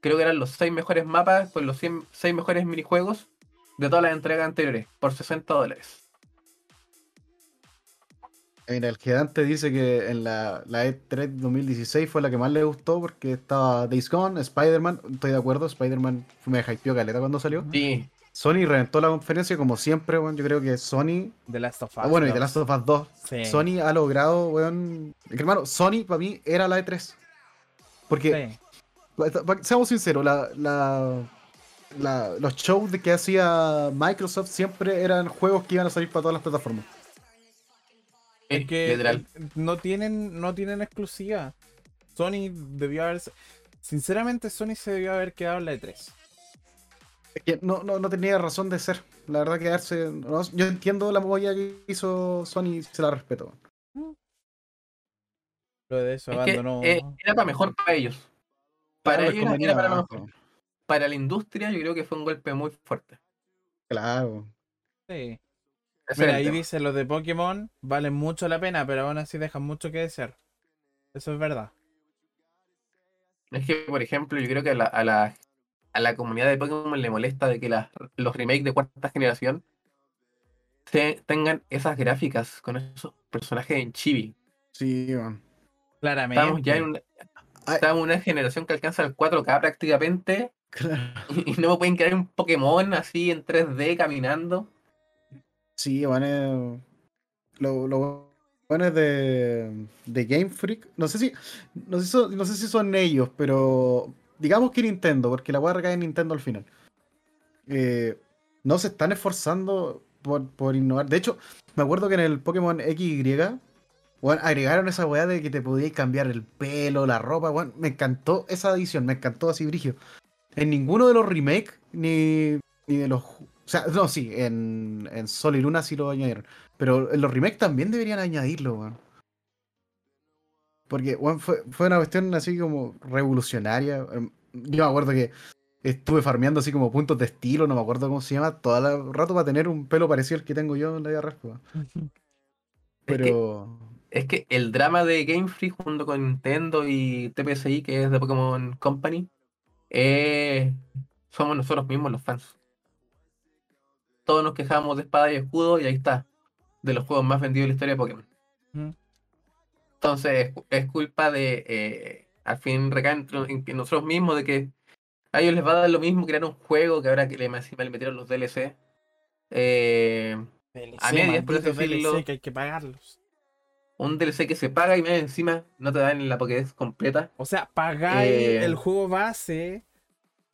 Creo que eran los seis mejores mapas con los 100 seis mejores minijuegos de todas las entregas anteriores por 60 dólares. Mira, el gigante dice que en la, la E3 2016 fue la que más le gustó porque estaba Days Gone, Spider-Man, estoy de acuerdo, Spider-Man me hypeó caleta cuando salió. Sí, Sony reventó la conferencia como siempre, weón. Yo creo que Sony, The Last of Us. ah, bueno, y. The Last of Us 2, Sí. Sony ha logrado, weón. es que, hermano, Sony para mí era la E3. Porque, Sí. seamos sinceros, la, la- la- los shows de que hacía Microsoft siempre eran juegos que iban a salir para todas las plataformas. Es que literal. eh, no tienen, no tienen exclusiva. Sony debió haber. Sinceramente, Sony se debió haber quedado en la E E3. Es que no, no, no tenía razón de ser. La verdad, quedarse. no, yo entiendo la movida que hizo Sony y se la respeto. Lo de eso Es que, abandonó. eh, era para mejor para ellos. Para Claro, ellos era para mejor. Para la industria, yo creo que fue un golpe muy fuerte. Claro. Sí. Ese Mira, ahí dice los de Pokémon valen mucho la pena, pero aún así dejan mucho que desear. Eso es verdad. Es que, por ejemplo, yo creo que a la, a la, a la comunidad de Pokémon le molesta de que las- los remakes de cuarta generación te- tengan esas gráficas con esos personajes en chibi. Sí, man. Claramente. Estamos ya en una, estamos en una generación que alcanza el 4K prácticamente Claro. y, y no me pueden crear un Pokémon así en 3D caminando. Sí, van eh, lo, lo bueno es de, de Game Freak. No sé si no sé, si son, no sé si son ellos, pero digamos que Nintendo, porque la weá recae en Nintendo al final. Eh, no se están esforzando por, por innovar. De hecho, me acuerdo que en el Pokémon XY, bueno, agregaron esa weá de que te podías cambiar el pelo, la ropa. bueno, me encantó esa edición, me encantó así, Brigio. En ninguno de los remakes, ni, ni de los. O sea, no, sí, en, en Sol y Luna sí lo añadieron. Pero en los remakes también deberían añadirlo, weón. Porque, fue, fue una cuestión así como revolucionaria. Em, Yo me acuerdo que estuve farmeando así como puntos de estilo, no me acuerdo cómo se llama, todo el rato para tener un pelo parecido al que tengo yo en la vida real, weón. Es que- Pero. Es que el drama de Game Freak junto con Nintendo y TPSI, que es de Pokémon Company, eh, somos nosotros mismos los fans. Todos nos quejamos de espada y escudo y ahí está. De los juegos más vendidos de la historia de Pokémon. Ujú. Entonces es, culpa de, eh, al fin recae en, nosotros mismos, de que a ellos les va a dar lo mismo crear un juego que ahora que le, encima le metieron los DLC. Eh, A medias, por malditos decirlo. DLC que hay que pagarlos. un DLC que se paga y más encima no te dan la Pokédex completa. O sea, pagáis Eh. el juego base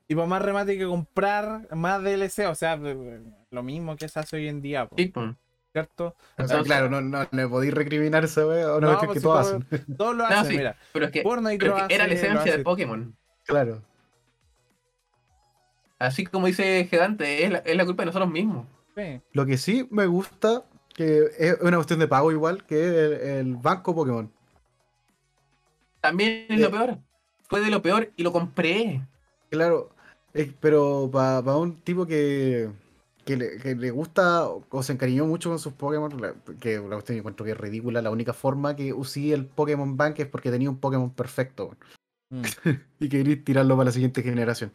y por más remate hay que comprar más DLC. O sea, lo mismo que se hace hoy en día, po, Sí, pues. ¿Cierto? Entonces- claro, no, no, no podéis recriminar esa wea, o no, No, es que, pues que si todos todo- hacen. Todos lo No, hacen, sí, mira. Pero es que, Fortnite pero es que era la hace, esencia de hace. Pokémon. Claro. Así como dice Gedante, es la, es la culpa de nosotros mismos. Sí. Lo que sí me gusta, que es una cuestión de pago igual, que es el, el banco Pokémon. También es Eh. lo peor. Fue de lo peor y lo compré. Claro, pero para un tipo que, que, le, que le gusta o se encariñó mucho con sus Pokémon, que la cuestión encuentro que es ridícula, la única forma que usé el Pokémon Bank es porque tenía un Pokémon perfecto Mm. y quería tirarlo para la siguiente generación.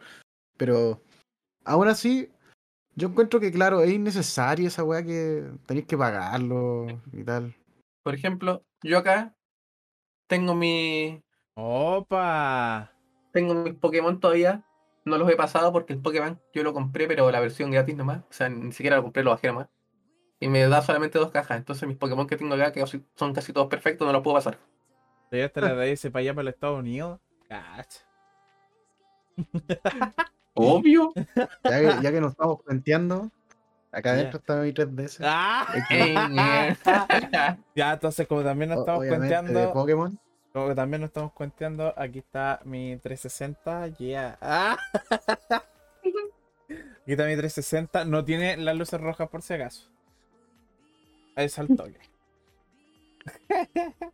Pero aún así, yo encuentro que, claro, es innecesaria esa weá que tenéis que pagarlo y tal. Por ejemplo, yo acá tengo mi Opa. tengo mis Pokémon todavía. No los he pasado porque el Pokémon yo lo compré, pero la versión gratis nomás. O sea, ni siquiera lo compré, lo bajé nomás. Y me da solamente dos cajas. Entonces mis Pokémon que tengo acá, que son casi todos perfectos, no los puedo pasar. Te llevaste la de ese para allá para los Estados Unidos. Cacha. Obvio. Ya que, ya que nos estamos planteando, acá adentro está mi 3DS. ¡Ah! Ya, entonces, como también nos o- estamos obviamente, de Pokémon. Como que también nos estamos cuenteando, aquí está mi 360. Yeah. ¡Ah! Aquí está mi 360. No tiene las luces rojas por si acaso. Ahí toque.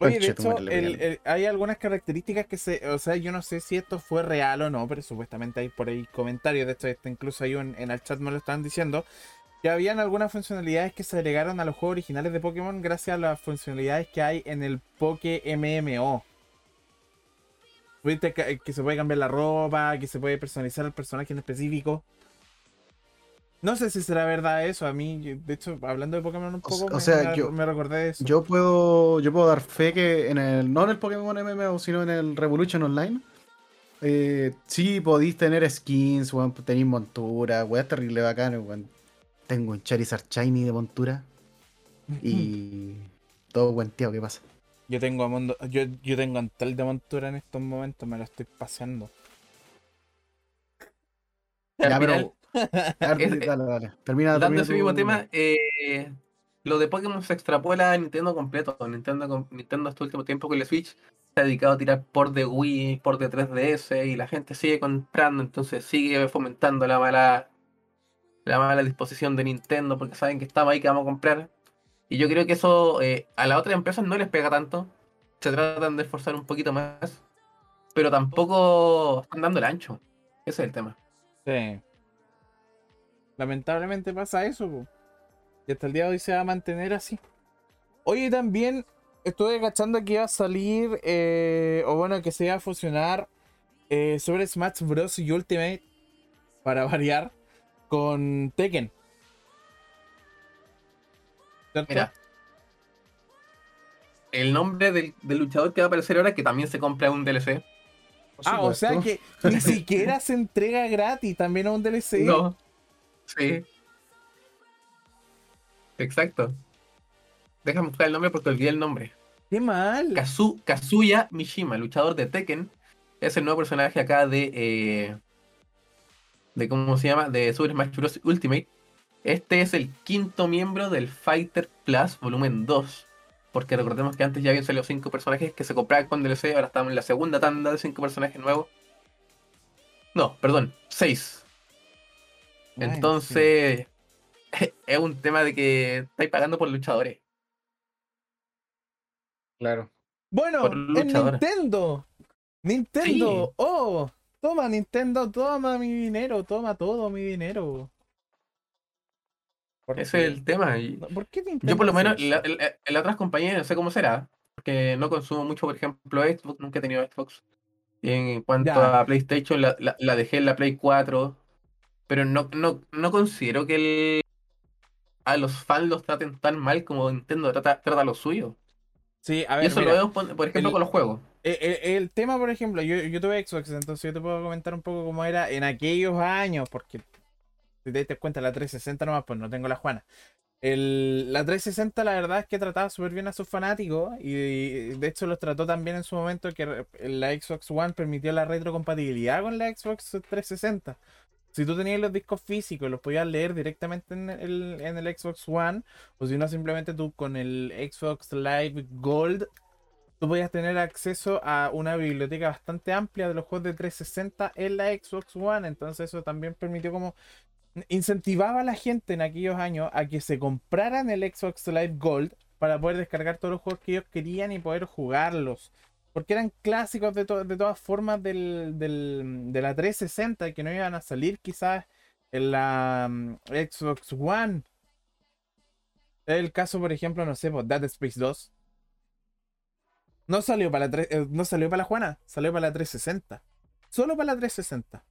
Oye, de hecho, el- el- hay algunas características que se. O sea, yo no sé si esto fue real o no, pero supuestamente hay por ahí comentarios. De hecho, este, incluso hay un, en el chat me lo estaban diciendo. Que habían algunas funcionalidades que se agregaron a los juegos originales de Pokémon gracias a las funcionalidades que hay en el Poké MMO. Viste que, que se puede cambiar la ropa, que se puede personalizar el personaje en específico. No sé si será verdad eso. A mí, de hecho, hablando de Pokémon un poco, o me, sea, yo- me recordé de eso. Yo puedo, yo puedo dar fe que en el, no en el Pokémon MMO, sino en el Revolution Online, eh, sí podéis tener skins, weón, tenéis montura, weón, terrible bacano, weón. Tengo un Charizard Shiny de montura y todo guanteado, ¿qué pasa? Yo tengo a Mondo, yo, yo tengo Antel de montura en estos momentos, me lo estoy paseando. Ya, pero. dale, dale. Termina, dando ese mismo tema, eh, lo de Pokémon se extrapola a Nintendo completo. Nintendo, con- Nintendo este último tiempo con el Switch se ha dedicado a tirar por de Wii, por de 3DS y la gente sigue comprando, entonces sigue fomentando la mala la mala disposición de Nintendo porque saben que estamos ahí que vamos a comprar. Y yo creo que eso eh, a las otras empresas no les pega tanto. Se tratan de esforzar un poquito más, pero tampoco están dando el ancho. Ese es el tema. Sí. Lamentablemente pasa eso. Y hasta el día de hoy se va a mantener así. Oye, también estuve cachando que iba a salir, eh, o bueno, que se iba a fusionar eh, sobre Smash Bros. y Ultimate, para variar, con Tekken. ¿Cierto? Mira. El nombre del, del luchador que va a aparecer ahora, que también se compra un DLC. Ah, o sea que ni siquiera se entrega gratis, también a un DLC. No. Sí. Exacto. Déjame buscar el nombre porque olvidé el nombre. Qué mal. Kazu- Kazuya Mishima, luchador de Tekken, es el nuevo personaje acá de. eh, de ¿Cómo se llama? De Super Smash Bros. Ultimate. Este es el quinto miembro del Fighter Plus Volumen 2. Porque recordemos que antes ya habían salido cinco personajes que se compraban con DLC. Ahora estamos en la segunda tanda de cinco personajes nuevos. No, perdón, seis. Bueno, Entonces, es un tema de que estáis pagando por luchadores. Claro. Bueno, por en. Nintendo. Nintendo. Sí. Oh, toma Nintendo, toma mi dinero, toma todo mi dinero. ¿Por Ese es el tema. y- No, ¿Por qué Nintendo Yo por lo menos eso? en, la- en las otras compañías no sé cómo será, porque no consumo mucho, por ejemplo, Xbox, nunca he tenido Xbox. Y en cuanto Ya. a PlayStation, la, la- la dejé en la Play 4, pero no, no, no considero que el- a los fans los traten tan mal como Nintendo trata, trata lo suyo. Sí, a Y ver, eso mira, lo veo, por, por ejemplo, el- con los juegos. el, el- el tema, por ejemplo, yo, yo tuve Xbox, entonces yo te puedo comentar un poco cómo era en aquellos años, porque si te das cuenta, la 360 nomás, pues no tengo la Juana. El, la 360 la verdad es que trataba súper bien a sus fanáticos y, de hecho los trató tan bien en su momento que la Xbox One permitió la retrocompatibilidad con la Xbox 360. Si tú tenías los discos físicos, los podías leer directamente en el, en el Xbox One, o si no, simplemente tú con el Xbox Live Gold, tú podías tener acceso a una biblioteca bastante amplia de los juegos de 360 en la Xbox One. Entonces eso también permitió como incentivaba a la gente en aquellos años a que se compraran el Xbox Live Gold para poder descargar todos los juegos que ellos querían y poder jugarlos. Porque eran clásicos de, to- de todas formas del, del- de la 360 que no iban a salir quizás en la mm, Xbox One. El caso, por ejemplo, no sé, pues, Dead Space 2. No salió para la, eh, no salió para la Juana, salió para la 360. Solo para la 360.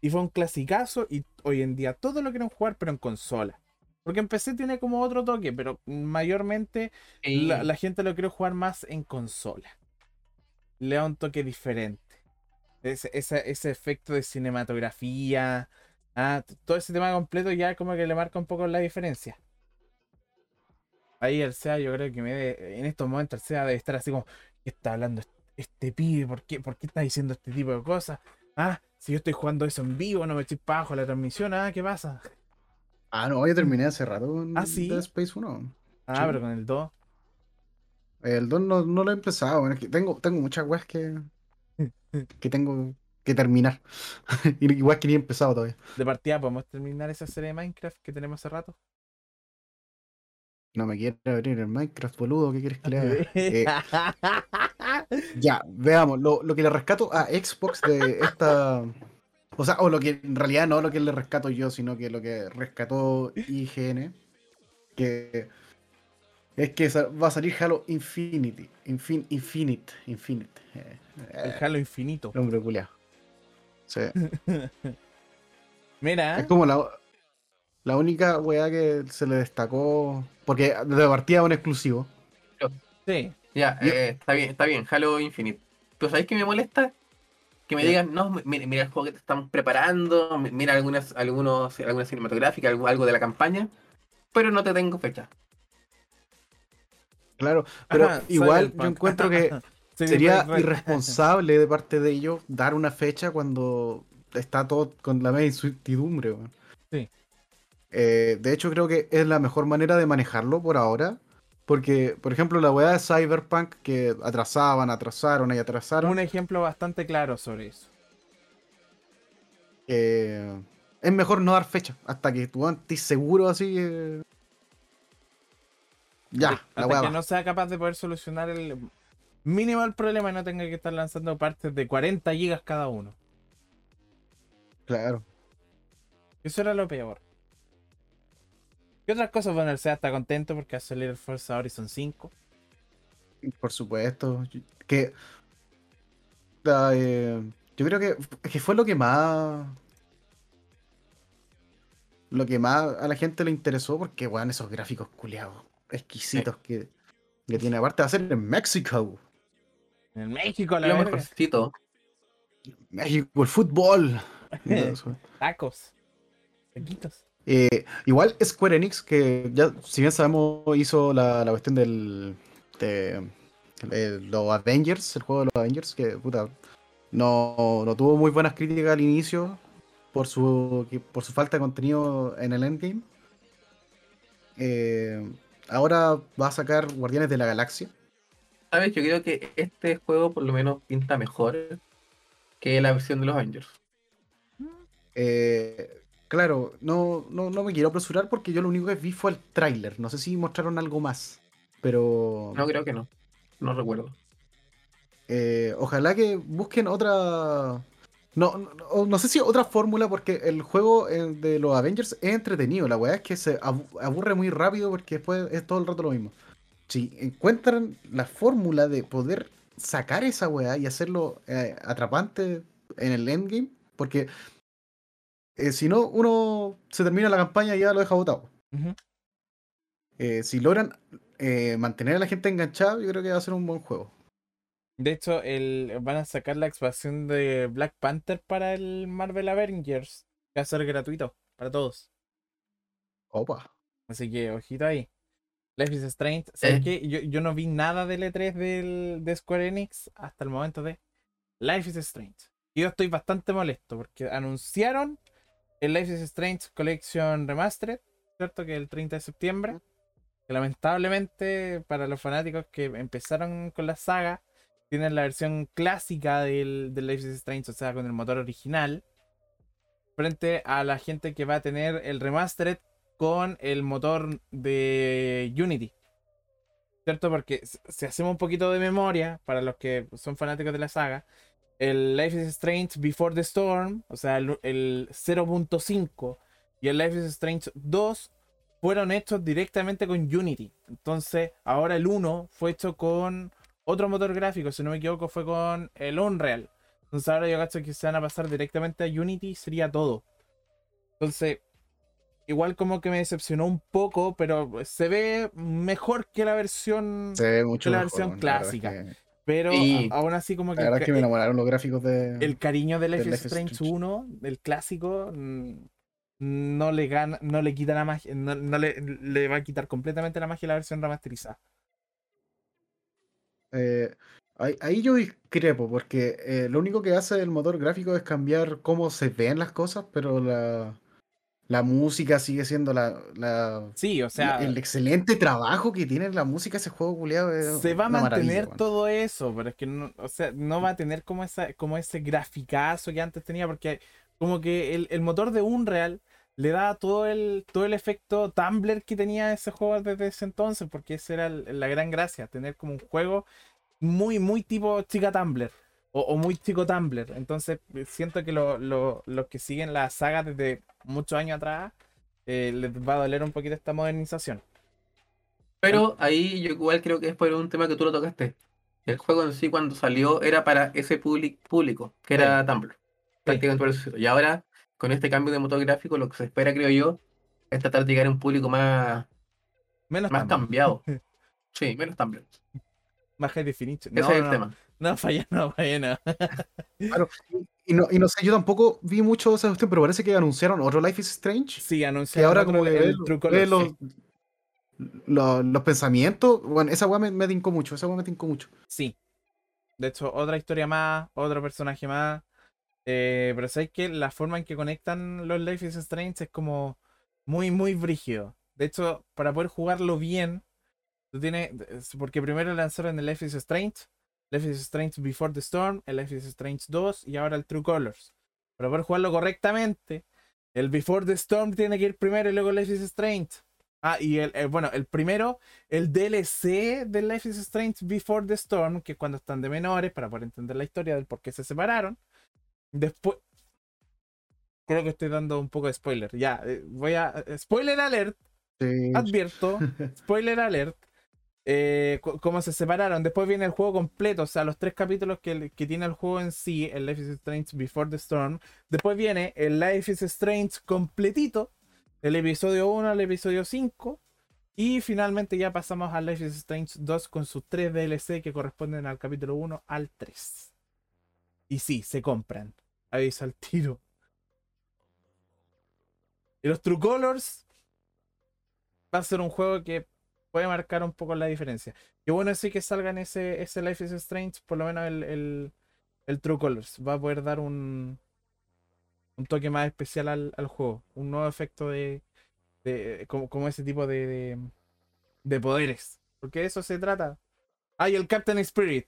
Y fue un clasicazo y hoy en día todos lo quieren jugar, pero en consola. Porque en PC tiene como otro toque, pero mayormente la, la gente lo quiere jugar más en consola. Le da un toque diferente. Ese, ese, ese efecto de cinematografía, ah, todo ese tema completo ya como que le marca un poco la diferencia. Ahí el SEA, yo creo que me de- en estos momentos el SEA debe estar así como, ¿qué está hablando este, este pibe? ¿Por qué, ¿Por qué está diciendo este tipo de cosas? Ah, si yo estoy jugando eso en vivo, no me estoy para abajo la transmisión, ah, ¿qué pasa? Ah, no, yo terminé hace rato con Ah, ¿sí? Space 1. Ah, Sí. pero con el 2. El 2 no, no lo he empezado. bueno, es que tengo, tengo muchas weas que, que tengo que terminar. igual que ni he empezado todavía. De partida, ¿podemos terminar esa serie de Minecraft que tenemos hace rato? No me quiero abrir el Minecraft, boludo. ¿Qué quieres que le haga? Eh, ya, veamos. Lo, lo que le rescato a Xbox de esta. O sea, o lo que en realidad no lo que le rescato yo, sino que lo que rescató IGN. Que es que va a salir Halo Infinity. Infin- Infinite. Infinite. eh, el eh, Halo Infinito. el hombre culiao. Sí. Mira, Es como la, la única weá que se le destacó. Porque de partida es un exclusivo. sí. Ya, eh, está bien, está bien, Halo Infinite. Pero ¿sabéis qué me molesta? Que me digan, no, mi- mira, mira el juego que te estamos preparando, mi- mira algunas, algunos, alguna cinematográfica, algo, algo de la campaña, pero no te tengo fecha. Claro. Pero Ajá, igual yo encuentro que Sí, sería re- re- irresponsable de parte de ellos dar una fecha cuando está todo con la media incertidumbre. Sí. Eh, de hecho, creo que es la mejor manera de manejarlo por ahora. Porque, por ejemplo, la weá de Cyberpunk que atrasaban, atrasaron y atrasaron. Un ejemplo bastante claro sobre eso. eh, es mejor no dar fecha hasta que tú estés seguro así. eh, Ya, la Hasta weá que no sea capaz de poder solucionar el mínimo el problema y no tenga que estar lanzando partes de 40 gigas cada uno. Claro. Eso era lo peor. ¿Qué otras cosas? Bueno, el SEA está contento porque va a salir el Forza Horizon 5. Por supuesto. Que. la, eh, yo creo que, que fue lo que más. Lo que más a la gente le interesó, porque, weón, esos gráficos culiados, exquisitos que, que tiene. Aparte va a ser en México. En México, la Lo verga. mejorcito. México, el fútbol. Tacos. Taquitos. Eh, igual Square Enix, que ya, si bien sabemos, hizo la, la cuestión del. de, de los Avengers, el juego de los Avengers, que puta. No, no tuvo muy buenas críticas al inicio por su, por su falta de contenido en el endgame. Eh, ahora va a sacar Guardianes de la Galaxia. ¿Sabes? Yo creo que este juego por lo menos pinta mejor que la versión de los Avengers. Eh, claro, no, no, no me quiero apresurar porque yo lo único que vi fue el tráiler. No sé si mostraron algo más. Pero. No creo que no. No recuerdo. Eh, ojalá que busquen otra. No, no, no- sé si otra fórmula, porque el juego de los Avengers es entretenido. La weá es que se abu- aburre muy rápido porque después es todo el rato lo mismo. Si encuentran la fórmula de poder sacar esa weá y hacerlo eh, atrapante en el endgame, porque eh, si no, uno se termina la campaña y ya lo deja botado. Eh, si logran mantener a la gente enganchada, yo creo que va a ser un buen juego. De hecho, el, van a sacar la expansión de Black Panther para el Marvel Avengers. Que va a ser gratuito para todos. Opa. Así que, ojito ahí. Life is Strange. ¿Sabes Eh. qué? Yo, yo no vi nada del E3 del, de Square Enix hasta el momento de Life is Strange. Y yo estoy bastante molesto porque anunciaron el Life is Strange Collection Remastered, ¿cierto? Que el 30 de septiembre. Que lamentablemente para los fanáticos que empezaron con la saga, tienen la versión clásica del, del Life is Strange, o sea, con el motor original. Frente a la gente que va a tener el remastered con el motor de Unity. ¿Cierto? Porque si hacemos un poquito de memoria, para los que son fanáticos de la saga, el Life is Strange Before the Storm, o sea, el, el 0.5 y el Life is Strange 2 fueron hechos directamente con Unity. Entonces, ahora el 1 fue hecho con otro motor gráfico, si no me equivoco, fue con el Unreal. Entonces, ahora yo cacho que se van a pasar directamente a Unity, sería todo. Entonces, igual como que me decepcionó un poco, pero se ve mejor que la versión. Se ve mucho la mejor, versión weón, la es clásica. que- Pero Y- aún así, como que La verdad el, es que me enamoraron los gráficos de. el cariño del Life is Strange Strange. 1, del clásico, mm, no le gana, no le quita la magia, no, no le, le va a quitar completamente la magia a la versión remasterizada. Eh, ahí, ahí yo discrepo, porque eh, lo único que hace el motor gráfico es cambiar cómo se ven las cosas, pero la, la música sigue siendo la, la- Sí, o sea, el excelente trabajo que tiene la música ese juego culiado. se va a mantener todo eso, pero es que no, o sea, no va a tener como esa, como ese graficazo que antes tenía, porque como que el, el motor de Unreal le da todo el, todo el efecto Tumblr que tenía ese juego desde ese entonces, porque esa era el- la gran gracia, tener como un juego muy, muy tipo chica Tumblr. O, o muy chico Tumblr. Entonces siento que lo- lo- los que siguen la saga desde muchos años atrás eh, les va a doler un poquito esta modernización. Pero ahí yo igual creo que es por un tema que tú lo tocaste. El juego en sí cuando salió era para ese public- público, que era Tumblr. Prácticamente. Y ahora, con este cambio de motor gráfico, lo que se espera, creo yo, es tratar de llegar a un público más, Menos más cambiado. Sí, menos Tumblr. Más high definition. Ese No, es el no, tema. No, falla, no, falla, no. Claro, y, no, y no sé, yo tampoco vi mucho esa cuestión, pero parece que anunciaron otro Life is Strange. Sí, que anunciaron ahora otro, como que el True ve Colors, los, sí. los, los pensamientos. Bueno, esa weá me, me tincó mucho, esa weá me tincó mucho. Sí. De hecho, otra historia más, otro personaje más. Eh, pero sabes que la forma en que conectan los Life is Strange es como Muy, muy brígido. De hecho, para poder jugarlo bien, tú tienes. Porque primero lanzaron el Life is Strange, Life is Strange Before the Storm, el Life is Strange 2 y ahora el True Colors. Para poder jugarlo correctamente, el Before the Storm tiene que ir primero y luego Life is Strange. Ah, y el, el- bueno, el primero, el DLC de Life is Strange Before the Storm, que es cuando están de menores, para poder entender la historia del por qué se separaron. Después. Creo que estoy dando un poco de spoiler. Ya, eh, voy a. eh, Spoiler alert, Sí. advierto. Spoiler alert. eh, cómo se separaron. Después viene el juego completo, o sea, los tres capítulos que, que tiene el juego en sí, el Life is Strange Before the Storm. Después viene el Life is Strange completito, el episodio 1 al episodio 5. Y finalmente ya pasamos al Life is Strange 2 con sus tres DLC que corresponden al capítulo 1 al 3. Y sí, se compran. Aviso al tiro. Y los True Colors va a ser un juego que puede marcar un poco la diferencia. Y bueno, sí que salga en ese, ese Life is Strange, por lo menos el, el, el True Colors. Va a poder dar un, un toque más especial al, al juego. Un nuevo efecto de, de como, como ese tipo de, de, de poderes. Porque de eso se trata. Ah, el Captain Spirit.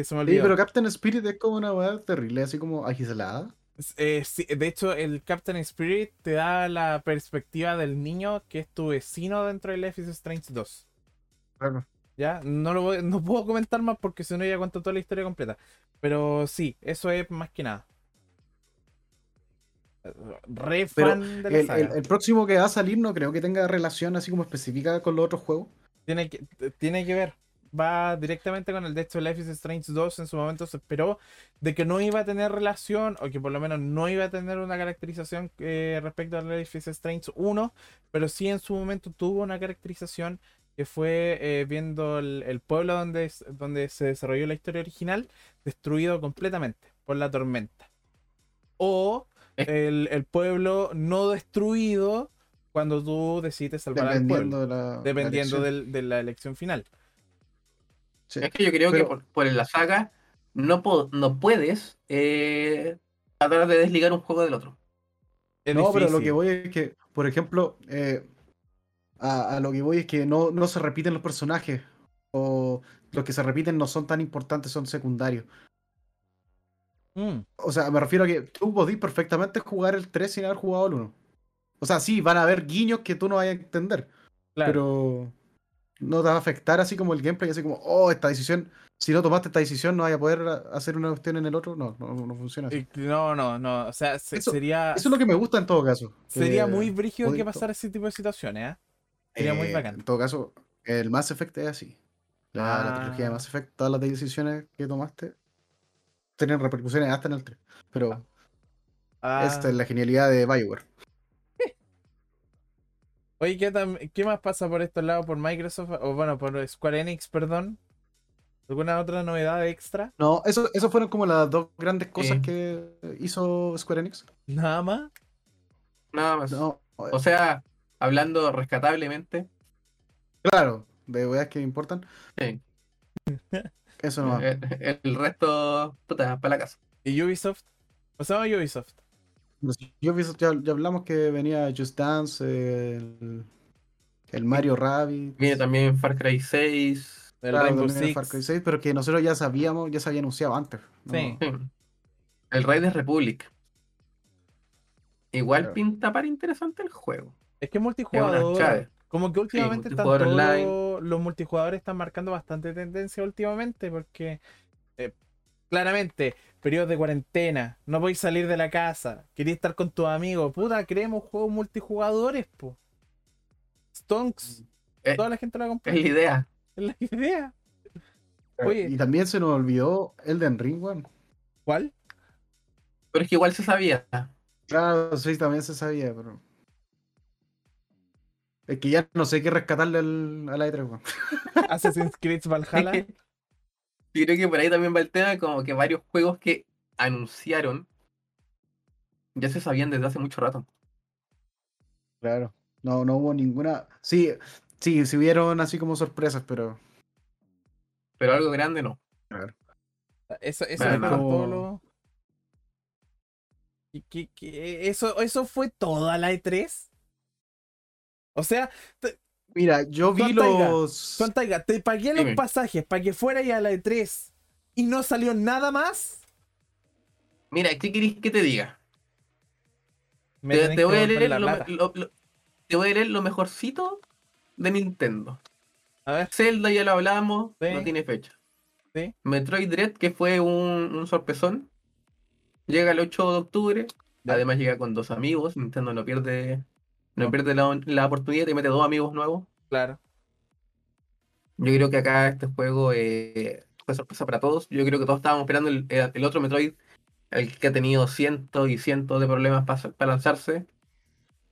Que se me Sí, pero Captain Spirit es como una weá terrible, así como agislada. Eh, sí, de hecho, el Captain Spirit te da la perspectiva del niño que es tu vecino dentro de Life is Strange 2. Claro. ¿Ya? No, lo voy- no puedo comentar más porque si no ya cuento toda la historia completa. Pero sí, eso es más que nada. Re Pero fan de la El, saga. el- el próximo que va a salir no creo que tenga relación así como específica con los otros juegos. Tiene que, tiene que ver. Va directamente con el de hecho Life is Strange 2 en su momento se esperó de que no iba a tener relación o que por lo menos no iba a tener una caracterización eh, respecto a Life is Strange 1, pero sí en su momento tuvo una caracterización que fue eh, viendo el, el pueblo donde, donde se desarrolló la historia original destruido completamente por la tormenta. O el, el pueblo no destruido cuando tú decides salvar al pueblo, Dependiendo de la. dependiendo de la elección final. Sí. Es que yo creo Pero- que por, por la saga no, po- no puedes eh, tratar de desligar un juego del otro. Es no, pero lo que voy es que, por ejemplo, eh, a, a lo que voy es que no, no se repiten los personajes. O los que se repiten no son tan importantes, son secundarios. Mm, O sea, me refiero a que tú podís perfectamente jugar el 3 sin haber jugado el 1. O sea, sí, van a haber guiños que tú no vas a entender. claro. Pero no te va a afectar así como el gameplay, así como, oh, esta decisión, si no tomaste esta decisión, no vas a poder hacer una cuestión en el otro. No, no, no funciona así. No, no, no. O sea, se- Eso- sería, Eso es lo que me gusta en todo caso. sería que muy brígido que pasara ese tipo de situaciones, ¿eh? Sería muy Eh, bacán. En todo caso, el Mass Effect es así. La, la trilogía de Ah. Mass Effect, todas las decisiones que tomaste tienen repercusiones hasta en el 3. Pero Ah, esta es la genialidad de Bioware. Oye, ¿qué, tam- ¿qué más pasa por estos lados? Por Microsoft, o bueno, por Square Enix, perdón. ¿Alguna otra novedad extra? No, eso, eso fueron como las dos grandes cosas que hizo Square Enix. Nada más. Nada más. No, O sea, hablando rescatablemente, claro, de weas que importan. sí, Eso no. el, el resto, puta, para la casa. ¿Y Ubisoft? O sea, Ubisoft. Yo vi- ya, ya hablamos que venía Just Dance, el, el Mario Rabbit. Viene también Far Cry 6. El claro, Rainbow Six. Far Cry 6, pero que nosotros ya sabíamos, ya se había anunciado antes. ¿no? Sí. sí. El Raiders Republic. Igual Claro. pinta para interesante el juego. Es que multijugador. Como que últimamente están multijugador todos los multijugadores están marcando bastante tendencia últimamente porque eh, claramente, periodos de cuarentena, no podéis salir de la casa, queréis estar con tus amigos, puta, creemos juegos multijugadores, po. Stonks, Eh, toda la gente lo va a Es la idea. Es la idea. Oye. Y también se nos olvidó Elden Ring, weón. ¿Cuál? Pero es que igual se sabía. Claro, sí, también se sabía, pero. Es que ya no sé qué rescatarle al, a la E3, weón. Assassin's Creed Valhalla. Yo creo que por ahí también va el tema, como que varios juegos que anunciaron ya se sabían desde hace mucho rato. Claro. No, no hubo ninguna. Sí, sí, sí hubieron así como sorpresas, pero. Pero algo grande no. Claro. Eso, eso Bueno, los- ¿Y qué- qué- Eso, eso fue toda la E3. O sea, Mira, yo vi los. Son Taiga, te pagué Dime. los pasajes para que fuera ya a la E3 y no salió nada más. Mira, ¿qué querés que te diga? Me Te, voy a leer lo, plata. lo- lo- te voy a leer lo mejorcito de Nintendo. A ver, Zelda ya lo hablamos, Sí. no tiene fecha. Sí. Metroid Dread, que fue un, un sorpresón, llega el 8 de octubre. Ya. Además llega con dos amigos. Nintendo no pierde, no pierde la, la oportunidad y mete dos amigos nuevos. claro. Yo creo que acá este juego eh, fue sorpresa para todos. Yo creo que todos estábamos esperando el, el- el otro Metroid, el que ha tenido cientos y cientos de problemas para lanzarse.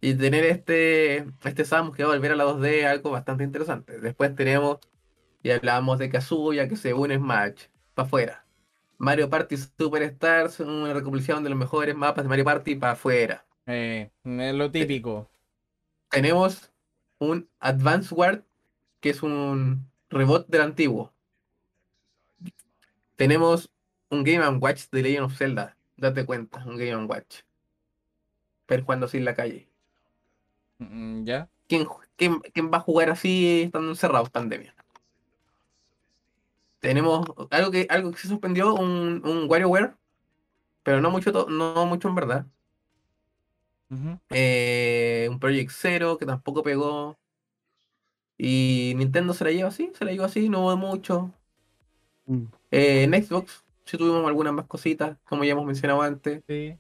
Y tener este, este Samus que va a volver a la 2D es algo bastante interesante. Después tenemos, y hablábamos de Kazuya que se une Smash, para afuera. Mario Party Superstars, una recopilación de los mejores mapas de Mario Party para afuera. Eh, es lo típico. Tenemos un Advance Ward, que es un reboot del antiguo. Tenemos un Game Watch de Legend of Zelda. Date cuenta, un Game Watch. Pero jugando así en la calle. Mm, ¿Ya? ¿Quién, quién- quién va a jugar así estando encerrados, pandemia? Tenemos algo que, algo que se suspendió, un, un WarioWare, pero no mucho, no mucho en verdad. Eh, un Project Zero que tampoco pegó. Y Nintendo se la lleva así, se la lleva así, no hubo mucho. Mm. Eh, en Xbox sí tuvimos algunas más cositas, como ya hemos mencionado antes. Sí.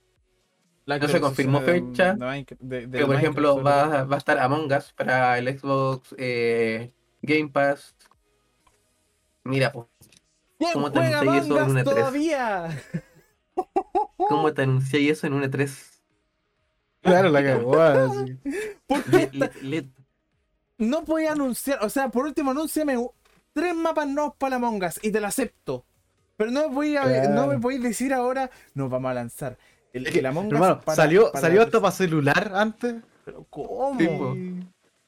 La No se confirmó de- fecha, de Pero por ejemplo va, va a estar Among Us para el Xbox eh, Game Pass. Mira, pues, ¿Quién ¿cómo te anuncié eso en una E3? todavía? ¿cómo te anuncié eso en un E3? Claro, la cagó. así. ¿Por qué Le- esta- le- le- no podía anunciar? O sea, por último, anúnciame u- tres mapas nuevos para Among Us y te lo acepto. Pero no, voy a, Claro. no me podéis decir ahora, nos vamos a lanzar. El, el Among Us Hermano, para- salió, para salió la hasta para celular antes. Pero ¿cómo? Sí, po.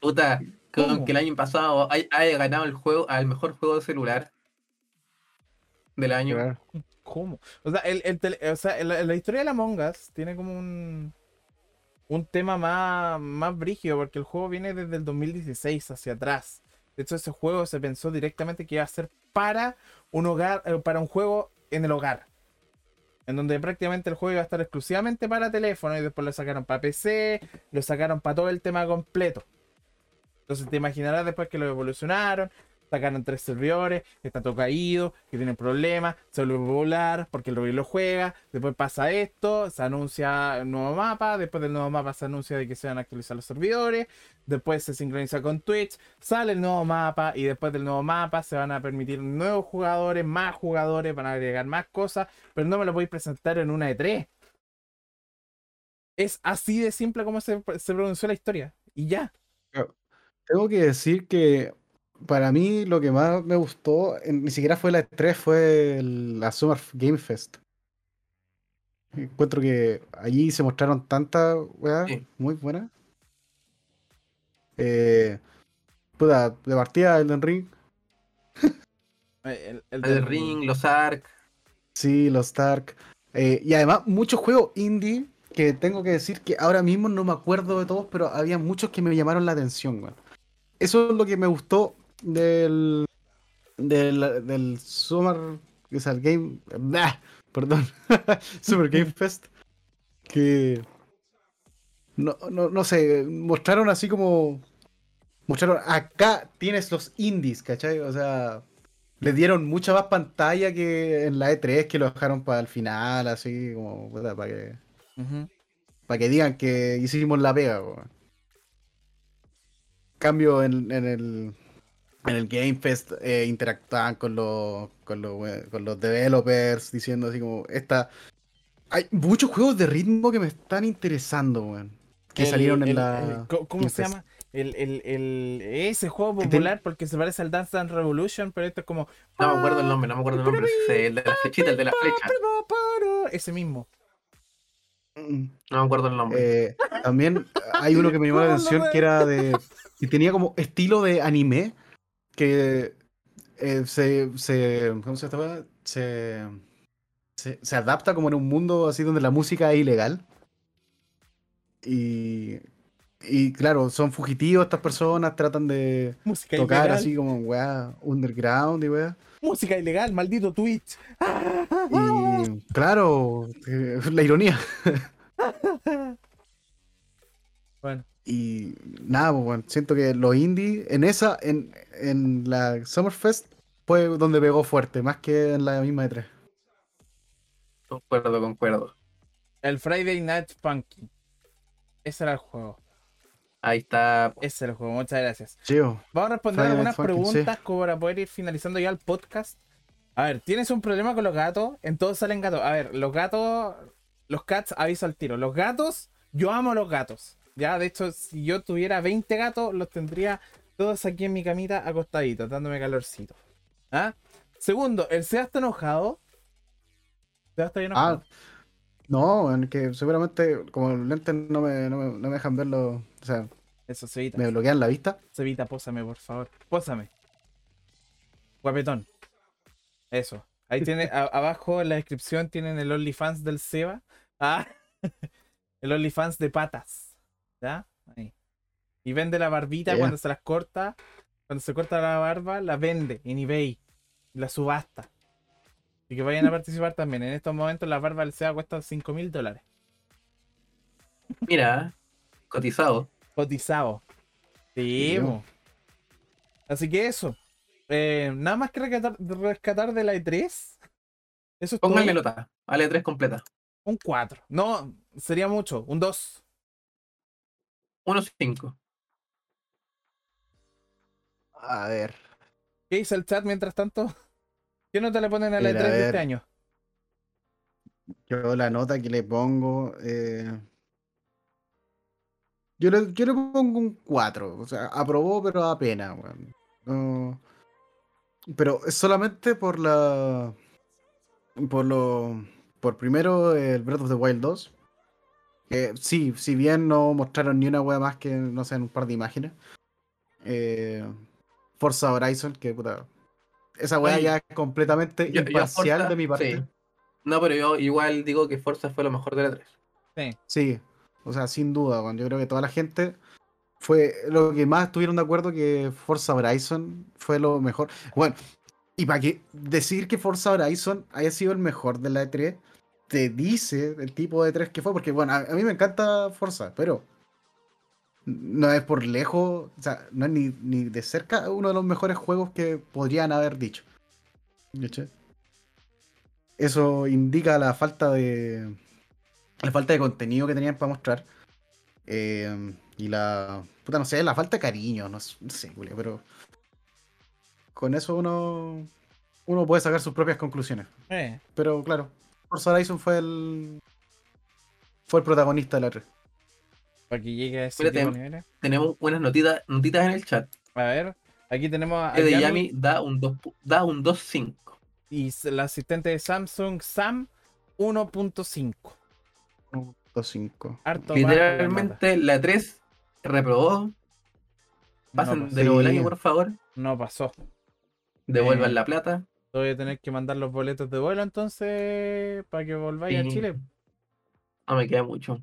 Puta, con ¿Cómo? que el año pasado hay- haya ganado el juego al mejor juego de celular del año. Claro. ¿Cómo? O sea, el, el tele- o sea, la, la historia de la Among Us tiene como un, un tema más, más brígido, porque el juego viene desde el 2016 hacia atrás. De hecho, ese juego se pensó directamente que iba a ser para un hogar, eh, para un juego en el hogar. En donde prácticamente el juego iba a estar exclusivamente para teléfono y después lo sacaron para PC, lo sacaron para todo el tema completo. Entonces te imaginarás después que lo evolucionaron, sacaron tres servidores, está todo caído, que tienen problemas, se vuelve volar porque el Ruby lo juega, después pasa esto, se anuncia el nuevo mapa, después del nuevo mapa se anuncia de que se van a actualizar los servidores, después se sincroniza con Twitch, sale el nuevo mapa y después del nuevo mapa se van a permitir nuevos jugadores, más jugadores, van a agregar más cosas, pero no me lo podéis presentar en una E3. Es así de simple como se, se pronunció la historia. Y ya. Tengo que decir que para mí lo que más me gustó, ni siquiera fue la E3, fue el- la Summer Game Fest. Encuentro que allí se mostraron tantas weas Sí. muy buenas. Eh, puta, de partida Elden Ring, El, el Ring, los Ark. sí, los Stark. eh, y además muchos juegos indie que tengo que decir que ahora mismo no me acuerdo de todos, pero había muchos que me llamaron la atención, weón. Eso es lo que me gustó del, del, del Summer, o sea, el Game, ¡Bah! perdón, Summer Game Fest, que no, no, no sé, mostraron así como, mostraron, acá tienes los indies, ¿cachai? O sea, le dieron mucha más pantalla que en la E3 que lo dejaron para el final, así como, para que, para que digan que hicimos la pega. Cambio en, en el en el Game Fest eh, interactuaban con los con los con los developers diciendo así como esta hay muchos juegos de ritmo que me están interesando, weón. Que El- salieron en el- la el- ¿cómo- ¿Cómo Game se Fest. llama? El, el, el- ese juego Que ten- popular porque se parece al Dance Dance Revolution, pero esto es como. No me acuerdo el nombre, no me acuerdo el nombre. ese, el de la flechita, el de la flecha. Ese mismo. No me acuerdo el nombre. eh, también hay uno que me llamó la ¿Cómo no atención que era de y tenía como estilo de anime que eh, se, se ¿cómo se llama? Se, se se adapta como en un mundo así donde la música es ilegal y y claro, son fugitivos estas personas, tratan de Música tocar ilegal. así como weá, underground y weá. Música ilegal, maldito Twitch. Y claro, la ironía. Bueno, Y nada, pues, bueno, siento que los indies en esa, en, en la Summerfest, fue donde pegó fuerte, más que en la misma E E3. Concuerdo, concuerdo. el Friday Night Funky. Ese era el juego. Ahí está. Ese era el juego. Muchas gracias. Chivo. Vamos a responder Friday algunas sí. preguntas como para poder ir finalizando ya el podcast. A ver, ¿tienes un problema con los gatos? En todos salen gatos. A ver, los gatos, los cats, aviso al tiro. Los gatos, yo amo los gatos. Ya, de hecho, si yo tuviera 20 gatos, los tendría todos aquí en mi camita acostaditos, dándome calorcito. ¿Ah? Segundo, el Seba está enojado. Seba está bien enojado. Ah, no, en que seguramente como los lentes no me, no me, no me dejan verlo, o sea, Eso, Sebita. me bloquean la vista. Sebita, pósame, por favor. Pósame. Guapetón. Eso. Ahí tiene, a- abajo en la descripción tienen el OnlyFans del Seba. Ah, el OnlyFans de patas. ¿Ya? Ahí. Y vende la barbita Yeah. cuando se las corta. Cuando se corta la barba, la vende en eBay. La subasta. Y que vayan a participar también. En estos momentos la barba del Seba cuesta 5 mil dólares. Mira, cotizado. Cotizado. Sí. Así que eso. Eh, nada más que rescatar, rescatar de la E3. Eso es todo. Pónganle nota. Ale 3 completa. Un 4. No, sería mucho. Un 2. 1.5. A ver. ¿Qué dice el chat mientras tanto? ¿Qué nota le ponen a la Mira, E3 a de este año? Yo la nota que le pongo. eh, yo, le, yo le pongo un 4. O sea, aprobó, pero apenas, weón. No- pero es solamente por la. Por lo. Por primero el Breath of the Wild 2. Que sí, si bien no mostraron ni una wea más que, no sé, en un par de imágenes. Eh, Forza Horizon, que puta. Esa wea ya es completamente Yo- yo imparcial Forza, de mi parte. sí. No, pero yo igual digo que Forza fue lo mejor de la 3. Sí. Sí, o sea, sin duda, yo creo que toda la gente fue lo que más estuvieron de acuerdo que Forza Horizon fue lo mejor. Bueno, y para que decir que Forza Horizon haya sido el mejor de la E3, te dice el tipo de 3 que fue, porque bueno, a, a mí me encanta Forza, pero no es por lejos, o sea, no es ni, ni de cerca uno de los mejores juegos que podrían haber dicho. ¿Cachai? Eso indica la falta de. La falta de contenido que tenían para mostrar. Eh, y la. Puta, no sé, la falta de cariño, no, no sé, Julio, pero. Con eso uno. Uno puede sacar sus propias conclusiones. Eh, Pero claro, Forza Horizon fue el. Fue el protagonista de la 3. para que llegue a ese Mira, tipo de tem- niveles. Tenemos unas notitas, notitas en el chat. A ver, aquí tenemos a Que de Yami da un 2 pu- da un 2.5. y la asistente de Samsung, Sam 1.5. 2.5. Harto más con la nota. Literalmente la 3 reprobó. Pasen pues, de nuevo el año, por favor. No pasó. Devuelvan Eh, la plata. Voy a tener que mandar los boletos de vuelo entonces para que volváis a. Chile. No me queda mucho.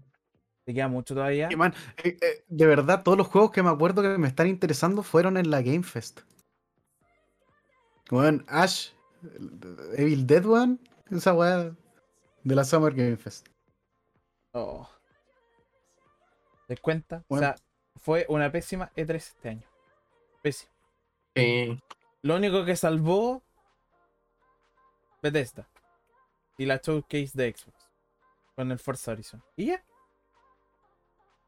Te queda mucho todavía. Y, man, eh, eh, de verdad, todos los juegos que me acuerdo que me están interesando fueron en la Game Fest. Bueno, Ash, Evil Dead One, esa weá de la Summer Game Fest. Oh. ¿Te das cuenta? Bueno. O sea, fue una pésima E3 este año. Pésima. Sí. Lo único que salvó Bethesda y la showcase de Xbox con el Forza Horizon. Y ya.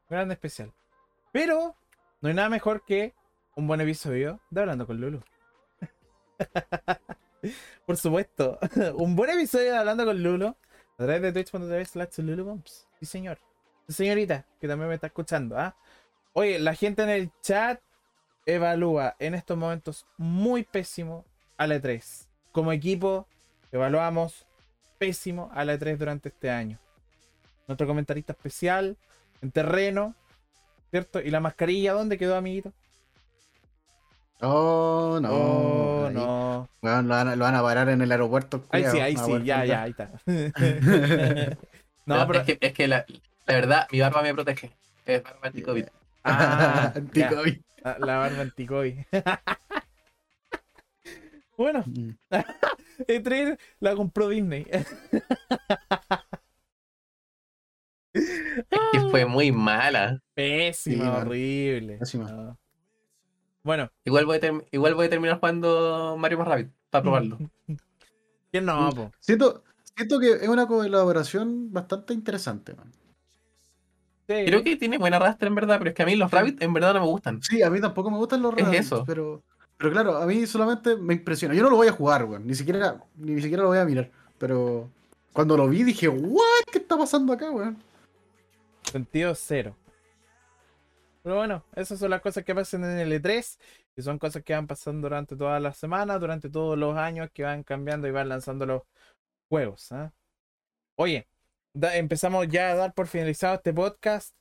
Grande especial. Pero no hay nada mejor que un buen episodio de Hablando con Lulu. Por supuesto, un buen episodio de Hablando con Lulu a través de twitch.tv slash lulubumps. Sí, señor. Señorita, que también me está escuchando. ¿ah? Oye, la gente en el chat evalúa en estos momentos muy pésimo a la E3. Como equipo, evaluamos pésimo a la E3 durante este año. Nuestro comentarista especial, en terreno, ¿cierto? ¿Y la mascarilla dónde quedó, amiguito? Oh, no. oh, ahí, no. lo, van a, lo van a parar en el aeropuerto. Ahí sí, ahí sí, ya, ya, ahí está. no, pero es que, es que la, la verdad, mi barba me protege. Es barba anti-COVID. Ah, ya. Anti-COVID. La, la barba anticovid. bueno, Mm. E3 la compró Disney. Que fue muy mala. Pésima, Sí, horrible. Pésima. No. Bueno, Igual voy, a term- igual voy a terminar jugando Mario más Rabbit para probarlo. ¿quién no? Mm. po? Siento, siento que es una colaboración bastante interesante, man. Sí. Creo que tiene buena rastra en verdad, pero es que a mí los Rabbit en verdad no me gustan. Sí, a mí tampoco me gustan los Es Rabbids, eso. pero pero claro, a mí solamente me impresiona. Yo no lo voy a jugar, weón, ni siquiera ni siquiera lo voy a mirar, pero cuando lo vi dije, "What? ¿Qué está pasando acá, weón?" Sentido cero. Pero bueno, esas son las cosas que pasan en el E3 y son cosas que van pasando durante todas las semanas, durante todos los años que van cambiando y van lanzando los juegos. ¿ah? Oye, empezamos ya a dar por finalizado este podcast.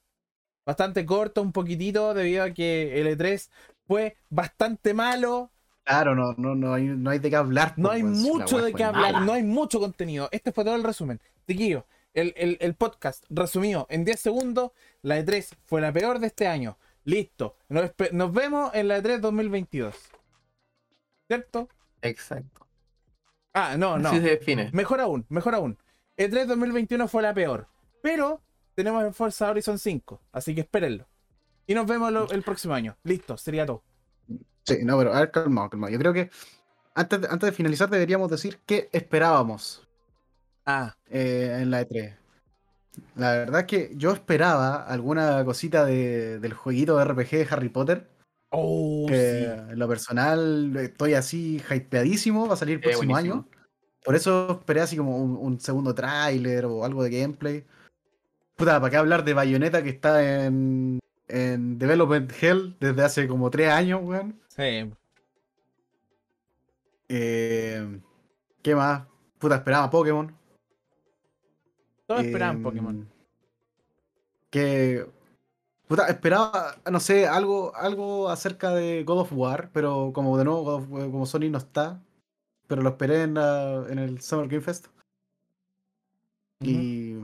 Bastante corto, un poquitito, debido a que el E3 fue bastante malo. Claro, no no no hay, no hay de qué hablar. No hay mucho de qué hablar, mala. no hay mucho contenido. Este fue todo el resumen. Tiquillo, el, el, el podcast resumido en 10 segundos. La E3 fue la peor de este año. Listo. Nos, nos vemos en la E3 2022. ¿Cierto? Exacto. Ah, no, no. Así se define. Mejor aún, mejor aún. E3 2021 fue la peor. Pero tenemos el Forza Horizon 5. Así que espérenlo. Y nos vemos lo- el próximo año. Listo, sería todo. Sí, no, pero a ver, calmado, calmado. Yo creo que antes de, antes de finalizar deberíamos decir qué esperábamos Ah, eh, en la E3. La verdad es que yo esperaba alguna cosita de- del jueguito de RPG de Harry Potter. oh, que sí. en lo personal estoy así hypeadísimo, va a salir el Eh, próximo año. Por eso esperé así como un, un segundo tráiler o algo de gameplay. Puta, ¿para qué hablar de Bayonetta que está en, en Development Hell desde hace como tres años, weón? Sí. Eh, ¿Qué más? Puta, esperaba Pokémon. Todos esperaban Em, Pokémon. Que. Puta, esperaba, no sé, algo, algo acerca de God of War, pero como de nuevo, God of War- como Sony no está, pero lo esperé en, la- en el Summer Game Fest. Y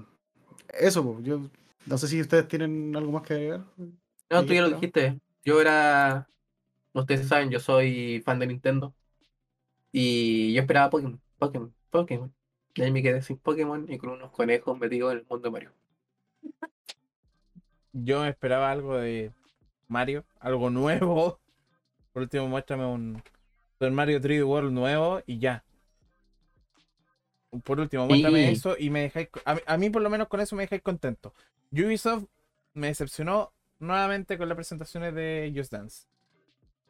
eso, yo no sé si ustedes tienen algo más que agregar. No, tú ya lo dijiste. Yo era. Ustedes saben, yo soy fan de Nintendo. Y yo esperaba Pokémon, Pokémon, Pokémon. Y ahí me quedé sin Pokémon y con unos conejos metidos en el mundo de Mario. Yo esperaba algo de Mario, algo nuevo. Por último, muéstrame un Super Mario 3D World nuevo y ya. Por último, muéstrame Sí. eso y me dejáis. A, mí- a mí, por lo menos, con eso me dejáis contento. Ubisoft me decepcionó nuevamente con las presentaciones de Just Dance.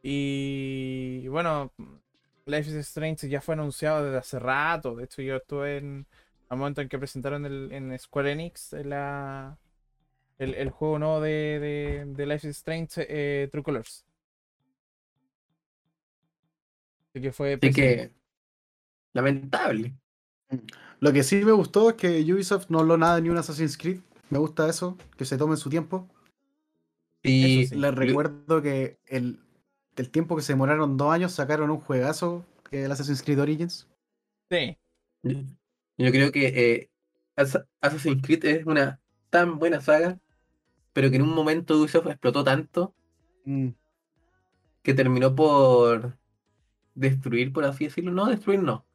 Y bueno, Life is Strange ya fue anunciado desde hace rato. De hecho, yo estuve en. Al momento en que presentaron el, en Square Enix la, el, el juego nuevo de, de, de Life is Strange eh, True Colors. Así que fue. Así que. Lamentable. Lo que sí me gustó es que Ubisoft no habló nada ni un Assassin's Creed. Me gusta eso, que se tomen su tiempo. Y Eso sí. Les recuerdo que el, el tiempo que se demoraron dos años sacaron un juegazo que es el Assassin's Creed Origins. Sí, Yo creo que eh, Assa- Assassin's Creed es una tan buena saga, pero que en un momento Ubisoft explotó tanto que terminó por destruir, por así decirlo. No destruir, no.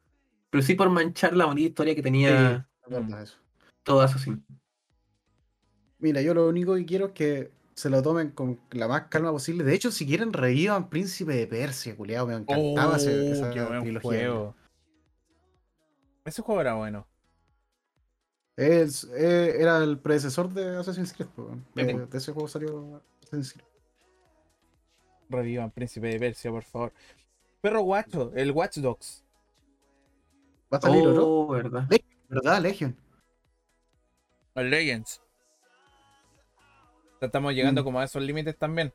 Pero sí por manchar la bonita historia que tenía acuerdo de eso. todo Assassin's. Mira, yo lo único que quiero es que se lo tomen con la más calma posible. De hecho, si quieren revivan Príncipe de Persia, culiado, me encantaba ese- Oh, esa trilogía. juego. Ese juego era bueno. Es- eh, era el predecesor de Assassin's Creed. De, Sí. de ese juego salió Assassin's Creed. Revivan Príncipe de Persia, por favor. Perro guacho, el Watch Dogs. Va a salir otro. Oh, verdad. ¿Verdad, Legion? Legends. Estamos llegando Mm. como a esos límites también.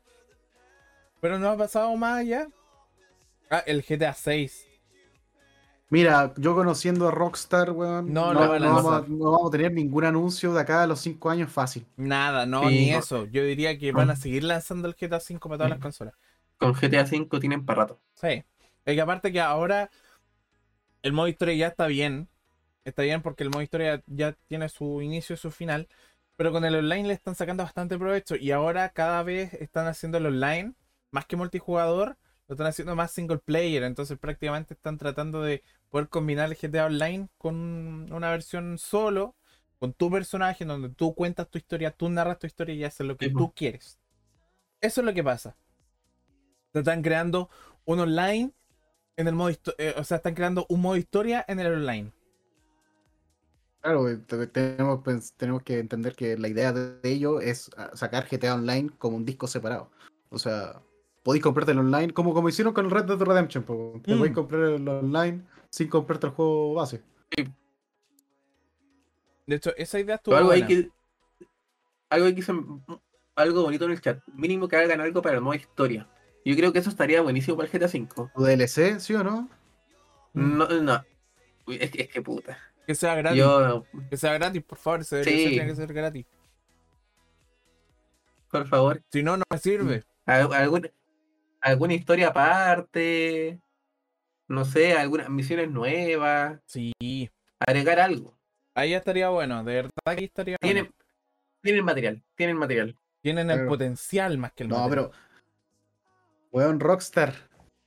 Pero no ha pasado más allá. Ah, el GTA 6. Mira, yo conociendo a Rockstar, weón, No, no, no vamos, a, lanzar. no vamos a tener ningún anuncio de acá a los 5 años fácil. Nada, no, Sí, ni no. eso. Yo diría que van a seguir lanzando el GTA 5 para todas las Mm. consolas. Con GTA V tienen para rato. Sí. Es que aparte que ahora el modo historia ya está bien. Está bien porque el modo historia ya tiene su inicio y su final. pero con el online le están sacando bastante provecho y ahora cada vez están haciendo el online, más que multijugador, lo están haciendo más single player, entonces prácticamente están tratando de poder combinar el GTA Online con una versión solo, con tu personaje, donde tú cuentas tu historia, tú narras tu historia y haces lo que Sí, tú quieres. Eso es lo que pasa. Te están creando un online en el modo eh, o sea, están creando un modo historia en el online. Claro, tenemos, pens- tenemos que entender que la idea de ello es ah, sacar GTA Online como un disco separado. O sea, podéis comprarte el online como, como hicieron con el Red Dead Redemption. Te Mm. podéis comprar el online sin comprarte el juego base. De hecho, esa idea estuvo algo buena. que. Algo ahí que algo bonito en el chat. Mínimo que hagan algo para el modo historia. Yo creo que eso estaría buenísimo para el GTA V. ¿Tu DLC, sí o no? Mm. No, no. Uy, es, que, es que puta. Que sea gratis. Yo, Que sea gratis, por favor. Ese DLC Sí. tiene que ser gratis. por favor, Si no, no me sirve. al- alguna, alguna historia aparte. No sé, algunas misiones nuevas. Sí. Agregar algo. Ahí estaría bueno. De verdad que estaría bueno. Tienen, tienen material, tienen material. Tienen el potencial más que el No, material. pero. Weón, Rockstar.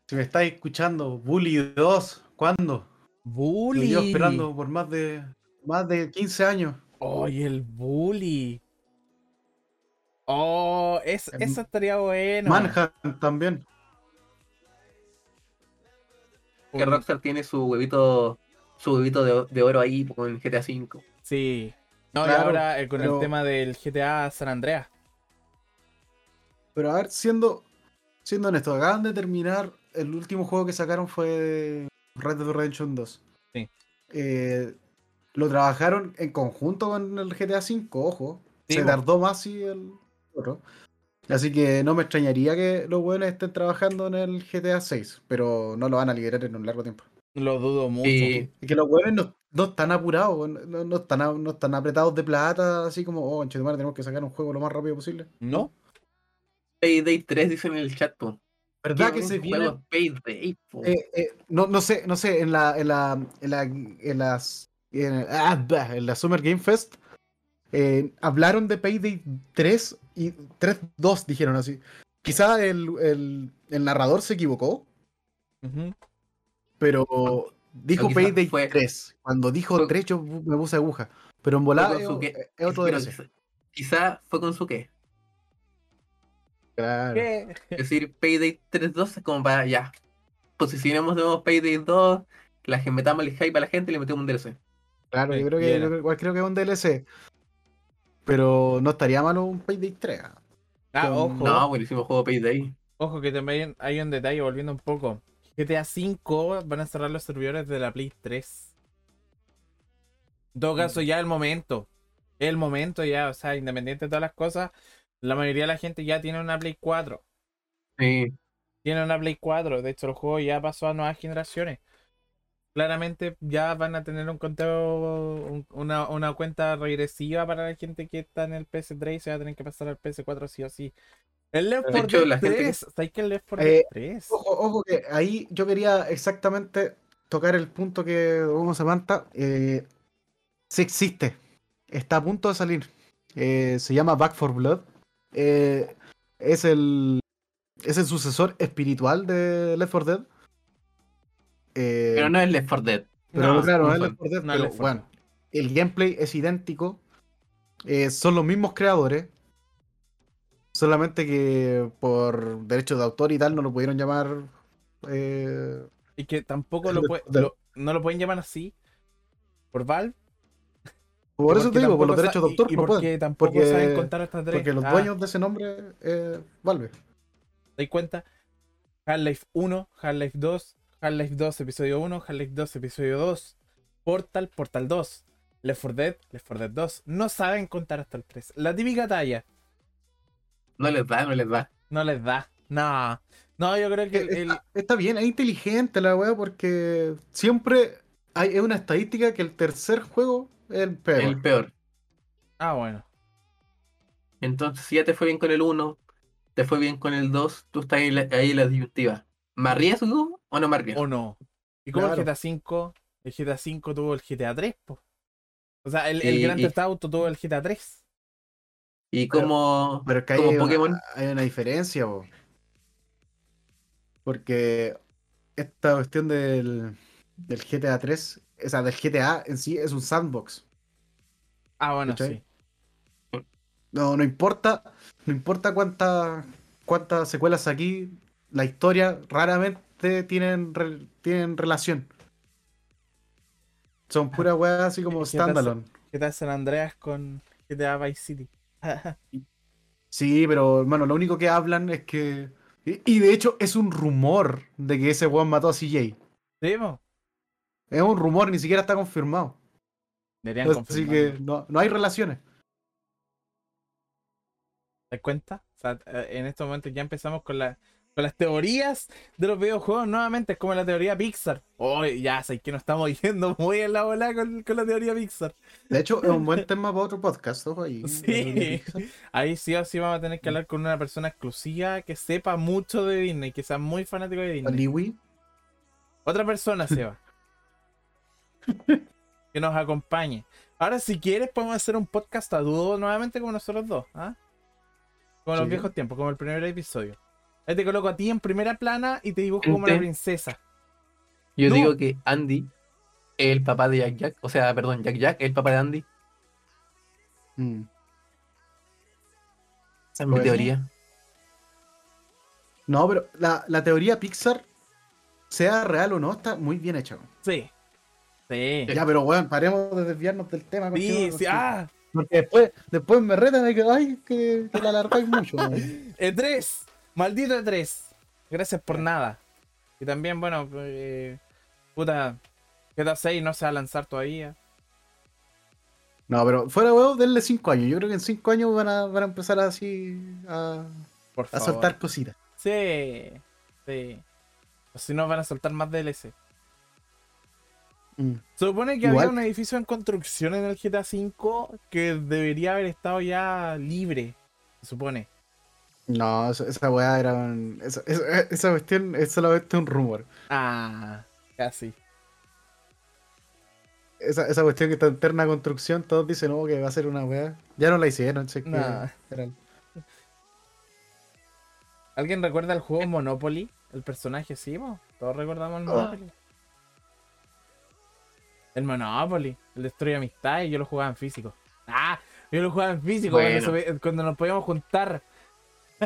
Si me estáis escuchando, Bully 2, ¿cuándo? Bully. llevo esperando por más de más de 15 años. Oye, el bully. Oh, es, eso estaría bueno. Manhunt también. Que Rockstar tiene su huevito, su huevito de, de oro ahí con GTA V. Sí. No, y Claro, ahora eh, con pero- el tema del GTA San Andreas. Pero a ver, siendo, siendo honesto, acaban de terminar. El último juego que sacaron fue Red Dead Redemption 2. Sí. Eh, lo trabajaron en conjunto con el GTA V, ojo. Sí, Se tardó más si el otro. Así que no me extrañaría que los buenos estén trabajando en el GTA 6, pero no lo van a liberar en un largo tiempo. Lo dudo mucho. Y Y que los buenos no, no están apurados, no, no están, no están apretados de plata, así como, oh, conchetumare, tenemos que sacar un juego lo más rápido posible. ¿No? Payday 3 dicen en el chat. po. ¿Verdad Qué que se viene? Payday, po. Eh, eh, no, no sé, no sé, en la, en la, en la, en las, en, ah, bah, en la Summer Game Fest eh, hablaron de Payday 3 y 3-2 dijeron así. Quizá el, el, el narrador se equivocó, Ujú. pero dijo quizá Payday fue- 3. Cuando dijo fue- 3 yo me puse aguja. Pero en volada es, otro Quizá fue con su qué. Claro. ¿Qué? Es decir, Payday 3.2 es como para ya. Posicionemos de nuevo Payday 2, la gente metamos el hype a la gente y le metemos un DLC. Claro, Sí, yo creo que, yo igual creo que es un DLC. Pero no estaría malo un Payday 3. ah. Con- ojo. No, buenísimo juego Payday. Ojo que también hay un detalle, volviendo un poco. GTA V van a cerrar los servidores de la Play 3. En todo caso, ya el momento. El momento ya, o sea, independiente de todas las cosas, la mayoría de la gente ya tiene una Play 4. Sí. Tiene una Play 4. De hecho, el juego ya pasó a nuevas generaciones. Claramente ya van a tener un conteo, un- una, una cuenta regresiva para la gente que está en el PS3 y se va a tener que pasar al PS4 sí o sí. El Left De 4 hecho, Dead la gente que- 3, ¿sabes qué el Left 4 Eh, Dead 3? Ojo, ojo, que ahí yo quería exactamente tocar el punto que Hugo Samantha. Eh, sí existe. Está a punto de salir. Eh, se llama Back for Blood. Eh, es el. Es el sucesor espiritual de Left 4 Dead. Eh, Pero no es Left 4 Dead. pero No, claro, no es Left 4 Dead, no es pero Left 4 bueno, el gameplay es idéntico. Eh, son los mismos creadores. Solamente que por derechos de autor y tal no lo pudieron llamar. eh, Y que tampoco lo, Left pue- 4 Dead. lo- no lo pueden llamar así. Por Valve. Por eso te digo, por los derechos de autor y, y no porque pueden. tampoco porque- saben contar hasta tres. Porque los Ah, dueños de ese nombre eh, Valve. ¿Te das cuenta? Half-Life 1, Half-Life 2, Half-Life 2 episodio 1, Half-Life 2 episodio 2, Portal, Portal 2, Left 4 Dead, Left 4 Dead 2. No saben contar hasta el 3. La típica talla. No les da, no les da. No les da. No. No, yo creo que el, el- Está, está bien, es inteligente la wea porque siempre hay es una estadística que el tercer juego el peor. El peor. Ah, bueno. Entonces, si ya te fue bien con el 1, te fue bien con el 2, tú estás ahí, en la- ahí en la disyuntiva. ¿Me arriesgo o no me arriesgo? O no. Y como el Claro. GTA 5, el GTA 5 tuvo el GTA 3, po. O sea, el, el Y- Grand y- Theft Auto tuvo el GTA 3. Y Pero- como, Pero es que hay, como una- Pokémon. hay una diferencia, po. Porque esta cuestión del, del GTA 3, o sea, del GTA en sí es un sandbox. Ah, bueno, ¿Cachai? sí. No, no importa, no importa cuántas cuántas secuelas aquí, la historia raramente tienen, re- tienen relación. Son puras weas así como standalone. ¿Qué tal San Andreas con GTA Vice City? Sí, pero hermano, lo único que hablan es que. Y, y de hecho es un rumor de que ese weón mató a CJ. ¿Sí, po? Es un rumor, ni siquiera está confirmado. Deberían Así que no, no hay relaciones. ¿Te das cuenta? O sea, eh, en estos momentos ya empezamos con, la, con las teorías de los videojuegos nuevamente. Es como la teoría Pixar. Oh, ya sé que nos estamos yendo muy en la bola con, con la teoría Pixar. De hecho, es un buen tema para otro podcast. Ojo ahí. Sí. Ahí sí o sí vamos a tener que hablar con una persona exclusiva que sepa mucho de Disney, que sea muy fanático de Disney. Liwi. Otra persona, Seba. que nos acompañe. Ahora, si quieres, podemos hacer un podcast a dúo nuevamente como nosotros dos. ¿ah? Como los viejos tiempos, como el primer episodio. Ahí te coloco a ti en primera plana y te dibujo como la Gente. princesa. Yo No. digo que Andy es el papá de Jack Jack. O sea, perdón, Jack Jack es el papá de Andy. Mm. Esa es mi Bueno. teoría. No, pero la, la teoría Pixar, sea real o no, está muy bien hecha. Sí. Sí. Ya, pero weón, paremos de desviarnos del tema. Sí, sí. porque- Ah, Porque después, después me retan de que, ay, que, que la alargáis mucho. weón. E3. Maldito E3. Gracias por nada. Y también, bueno, eh, puta, GTA 6 no se va a lanzar todavía. No, pero fuera huevo, denle 5 años. Yo creo que en 5 años van a, van a empezar así a, Por a soltar cositas. Sí, sí. O si no, van a soltar más DLC. Mm. Se supone que Igual. había un edificio en construcción en el GTA V que debería haber estado ya libre. Se supone. No, esa, esa weá era. un- Esa, esa, esa cuestión es solamente un rumor. Ah, casi. Esa, esa cuestión que está en eterna construcción, todos dicen, no, que va a ser una weá. Ya no la hicieron, che, Nah. ¿Alguien recuerda el juego Monopoly? El personaje, sí? Todos recordamos el Ah. Monopoly. El Monopoly, el Destruye Amistad, y yo lo jugaba en físico. Ah, yo lo jugaba en físico Bueno. cuando, nos podíamos juntar.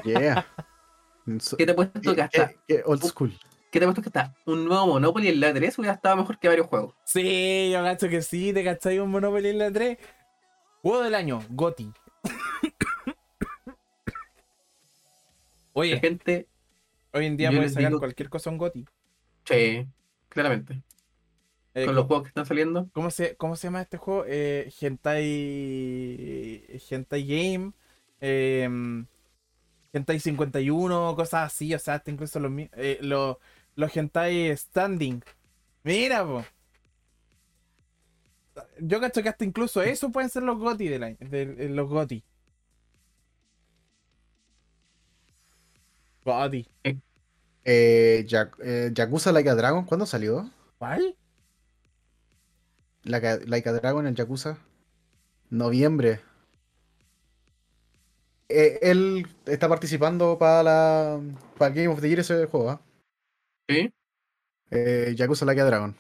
Yeah. So- ¿Qué te he puesto que hasta, qué old school. ¿Qué te he puesto que hasta un nuevo Monopoly en la 3 hubiera estado mejor que varios juegos? Sí, yo cacho que sí, te cachai un Monopoly en la 3. Juego del año, Goti. La Oye, gente, hoy en día puedes sacar digo- cualquier cosa en Goti. che, claramente. Eh, Con los juegos que están saliendo. ¿Cómo se, ¿Cómo se llama este juego? Eh, Hentai. Hentai Game. em, Hentai 51, cosas así. O sea, hasta incluso los, eh, los, los Hentai Standing. Mira, po. Yo cacho que hasta incluso eso pueden ser los GOTI de- de los GOTI. GOTI. Eh, eh, Yakuza Like a Dragon, ¿cuándo salió? ¿Cuál? Like a, Like a Dragon en Yakuza. Noviembre. Eh, él está participando para la para el Game of the Year ese juego, ¿ah? ¿Sí? Eh, Yakuza Like a Dragon.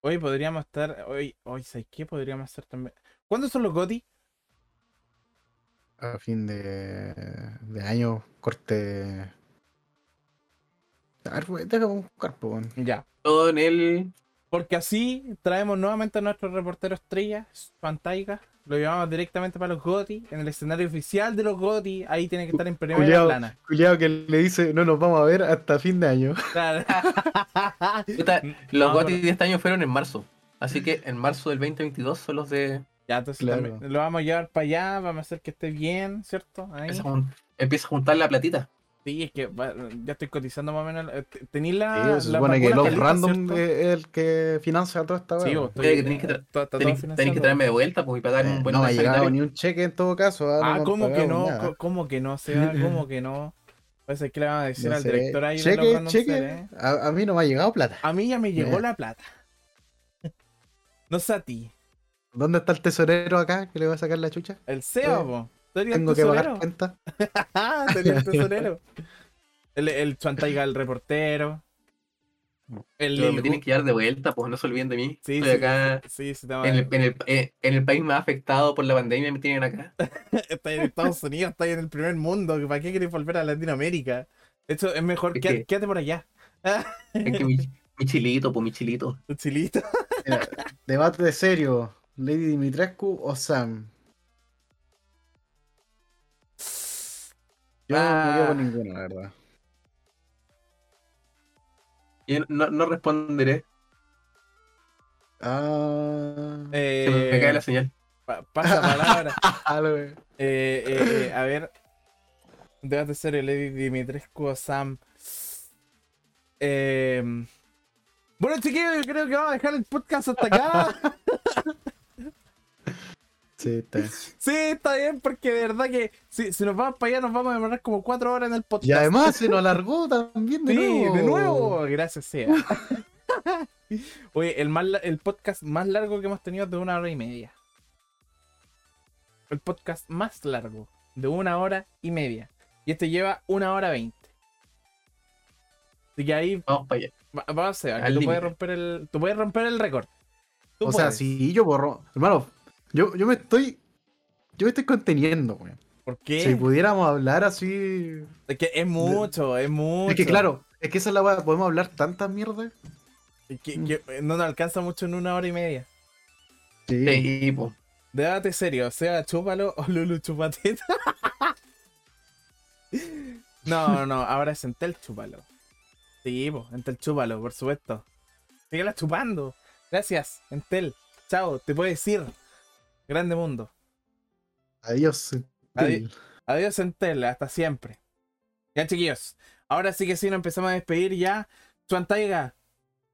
Hoy podríamos estar. Hoy, hoy ¿sabes qué? Podríamos hacer también. ¿Cuándo son los GOTI? A fin de, de año, corte. A ver, wey, déjame buscar, weón. Ya. Todo en el. Porque así traemos nuevamente a nuestro reportero estrella, Pantaiga. Lo llevamos directamente para los GOTI, en el escenario oficial de los GOTI. Ahí tiene que estar en primera Culeado. plana. Culiao que le dice, no nos vamos a ver hasta fin de año. Claro. Los No, pero- de este año fueron en marzo. Así que en marzo del 2022 son los de. Ya, entonces Claro. lo vamos a llevar para allá, vamos a hacer que esté bien, ¿cierto? Ahí. Empieza a, jun- empieza a juntar la platita. Sí, es que va- ya estoy cotizando más o menos. eh, te- Tenéis la. Sí, se la supone que Love calita, Random es el que financia toda esta Sí, vos, estoy, que tenéis que tra- todo- está todo Tenéis tenéis que financiado. traerme de vuelta pues, y pagar Eh, un buen no me ha llegado ni un cheque en todo caso. ah, no Ah, ¿cómo que no? nada. ¿Cómo que no? Seba? ¿Cómo que no? Parece que le van a decir No al sé. director ahí de cheque, los Random cheque. ¿eh? a, a mí no me ha llegado plata. A mí ya me llegó la plata. No sé a ti. ¿Dónde está el tesorero acá que le va a sacar la chucha? El SEO, Sería el Tengo que pagar tesorero. cuenta. Sería el tesorero. El, el Chuantaiga, el reportero. El Pero me tienen que llevar de vuelta, pues no se olviden de mí. Sí, Estoy sí, acá Sí, sí, en el, en, el, eh, en el país más afectado por la pandemia, me tienen acá. Está en Estados Unidos, está en el primer mundo. ¿Para qué querés volver a Latinoamérica? Esto es mejor, Es quédate, que- quédate por allá. Es que mi, mi chilito, pues mi chilito. Tu chilito. Mira, debate de serio. Lady Dimitrescu o Sam. Yo no me quedo con Ah. ninguno, la verdad. Yo no, no responderé, Ah. se me, cae Eh, la señal. pa- pasa palabra. Eh, eh, eh, a ver. Debate serio, Lady Dimitrescu o Sam. Eh, bueno, chiquillos, yo creo que vamos a dejar el podcast hasta acá. Sí, está bien. Sí, está bien, porque de verdad que si, si nos vamos para allá nos vamos a demorar como cuatro horas en el podcast. Y además se nos alargó también de sí, nuevo. de nuevo. Gracias, sea. Oye, el, más, el podcast más largo que hemos tenido es de una hora y media. El podcast más largo, de una hora y media. Y este lleva una hora veinte. Así que ahí Vamos para allá. va- vamos a ser, Al tú puedes romper el. Tú puedes romper el récord. Tú O sea, si yo borro. Hermano, yo, yo me estoy. Yo me estoy conteniendo, weón. ¿Por qué? Si pudiéramos hablar así. Es que es mucho, es mucho. Es que claro, es que esa es la weá, podemos hablar tantas mierdas. Es que- que no nos alcanza mucho en una hora y media. Sí. Sí, pues. Debate serio, sea chúpalo o Lulu chupateta. no, no, ahora es Entel chúpalo. Sí, po, Entel chúpalo, por supuesto. Síguela chupando. Gracias, Entel. Chao, te puedes ir. Grande mundo. Adiós. Adi- Adiós, Entel, hasta siempre. Ya, chiquillos. Ahora sí que sí, nos empezamos a despedir ya. Chuantaiga,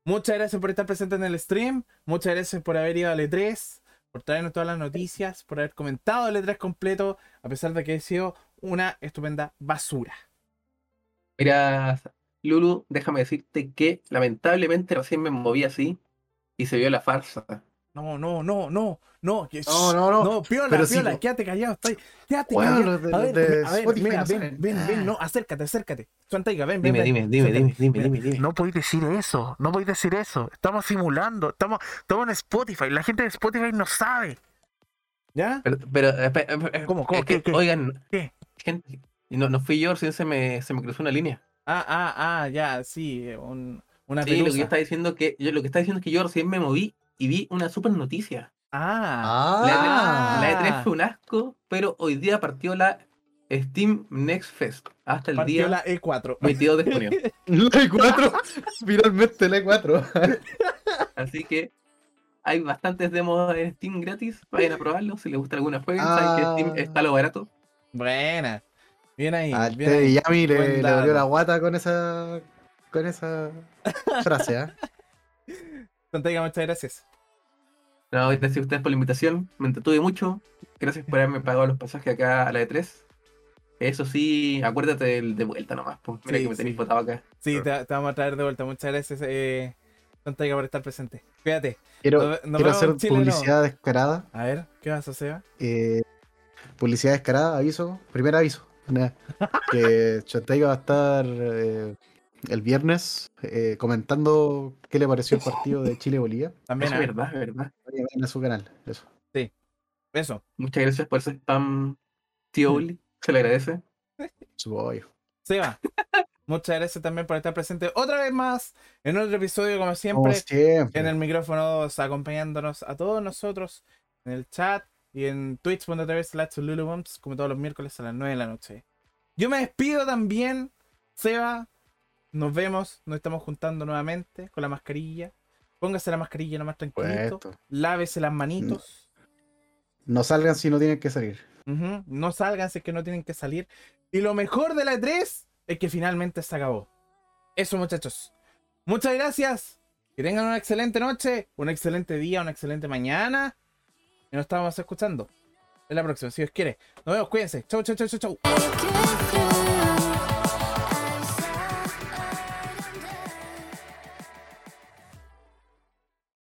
muchas gracias por estar presente en el stream. Muchas gracias por haber ido al E3, por traernos todas las noticias, por haber comentado el E3 completo, a pesar de que ha sido una estupenda basura. Mira, Lulu, déjame decirte que lamentablemente recién me moví así y se vio la farsa. No, no, no, no, no. No, no, no. No, piola, Pero piola, quédate callado. Estoy, quédate Bueno, callado. de- a ver, de a ver, mira, no ven, saben. ven, ven, Ah. no, acércate, acércate. Chuantaiga, ven, ven, Dime, ven. dime, dime, dime, dime, dime, dime. No podéis decir eso, no podéis decir eso. Estamos simulando, estamos, estamos en Spotify. La gente de Spotify no sabe. ¿Ya? Pero, pero, ¿Cómo, cómo, es que, qué, qué? oigan, ¿Qué? gente, y no, no fui yo, recién se me, se me cruzó una línea. Ah, ah, ah, ya, sí, un- una Sí, lo que pelusa. yo estaba diciendo que yo lo que está diciendo es que yo recién me moví y vi una super noticia. Ah, La, Ah. E3, la E3 fue un asco, pero hoy día partió la Steam Next Fest hasta el partió día la E E4. 22 de junio. La E4. Finalmente la E E4. Así que hay bastantes demos en Steam gratis. Vayan a probarlo. Si les gusta alguna jueguen. Saben que Steam Ah. está lo barato. Buena. Bien ahí, Al bien Teddy ahí. Yami le, le dolió la guata con esa. con esa frase, ¿ah? Chuantaiga, muchas gracias. No, gracias a ustedes por la invitación. Me entretuve mucho. Gracias por haberme pagado los pasajes acá a la E3. Eso sí, acuérdate del de vuelta nomás. Pues. Mira Sí, que me tenéis sí. botado acá. Sí, te, te vamos a traer de vuelta. Muchas gracias, eh, por estar presente. Cuídate. Quiero, Nos- nos quiero vemos hacer Chile, ¿no? publicidad descarada. A ver, ¿qué vas a hacer? Eh, publicidad descarada, aviso. Primer aviso. Que Chantaiga va a estar eh, el viernes eh, comentando qué le pareció el partido de Chile-Bolivia. También, Eso es verdad, es verdad. Vayan a su canal. Eso. eso. Muchas gracias por ese spam, tío Uli. Se le agradece. Supongo. Seba, muchas gracias también por estar presente otra vez más en otro episodio, como Como siempre. siempre. en el micrófono, acompañándonos a todos nosotros en el chat y en twitch.tv slash lulubumps, como todos los miércoles a las 9 de la noche. Yo me despido también, Seba. Nos vemos, nos estamos juntando nuevamente con la mascarilla. Póngase la mascarilla nomás tranquilito. Puesto. Lávese las manitos. No salgan si no tienen que salir. No salgan si es que no tienen que salir. Y lo mejor de la E3 es que finalmente se acabó. Eso, muchachos. Muchas gracias. Que tengan una excelente noche, un excelente día, una excelente mañana. Y nos estamos escuchando en la próxima, si Dios quiere. Nos vemos, cuídense. Chau, chau, chau, chau, chau.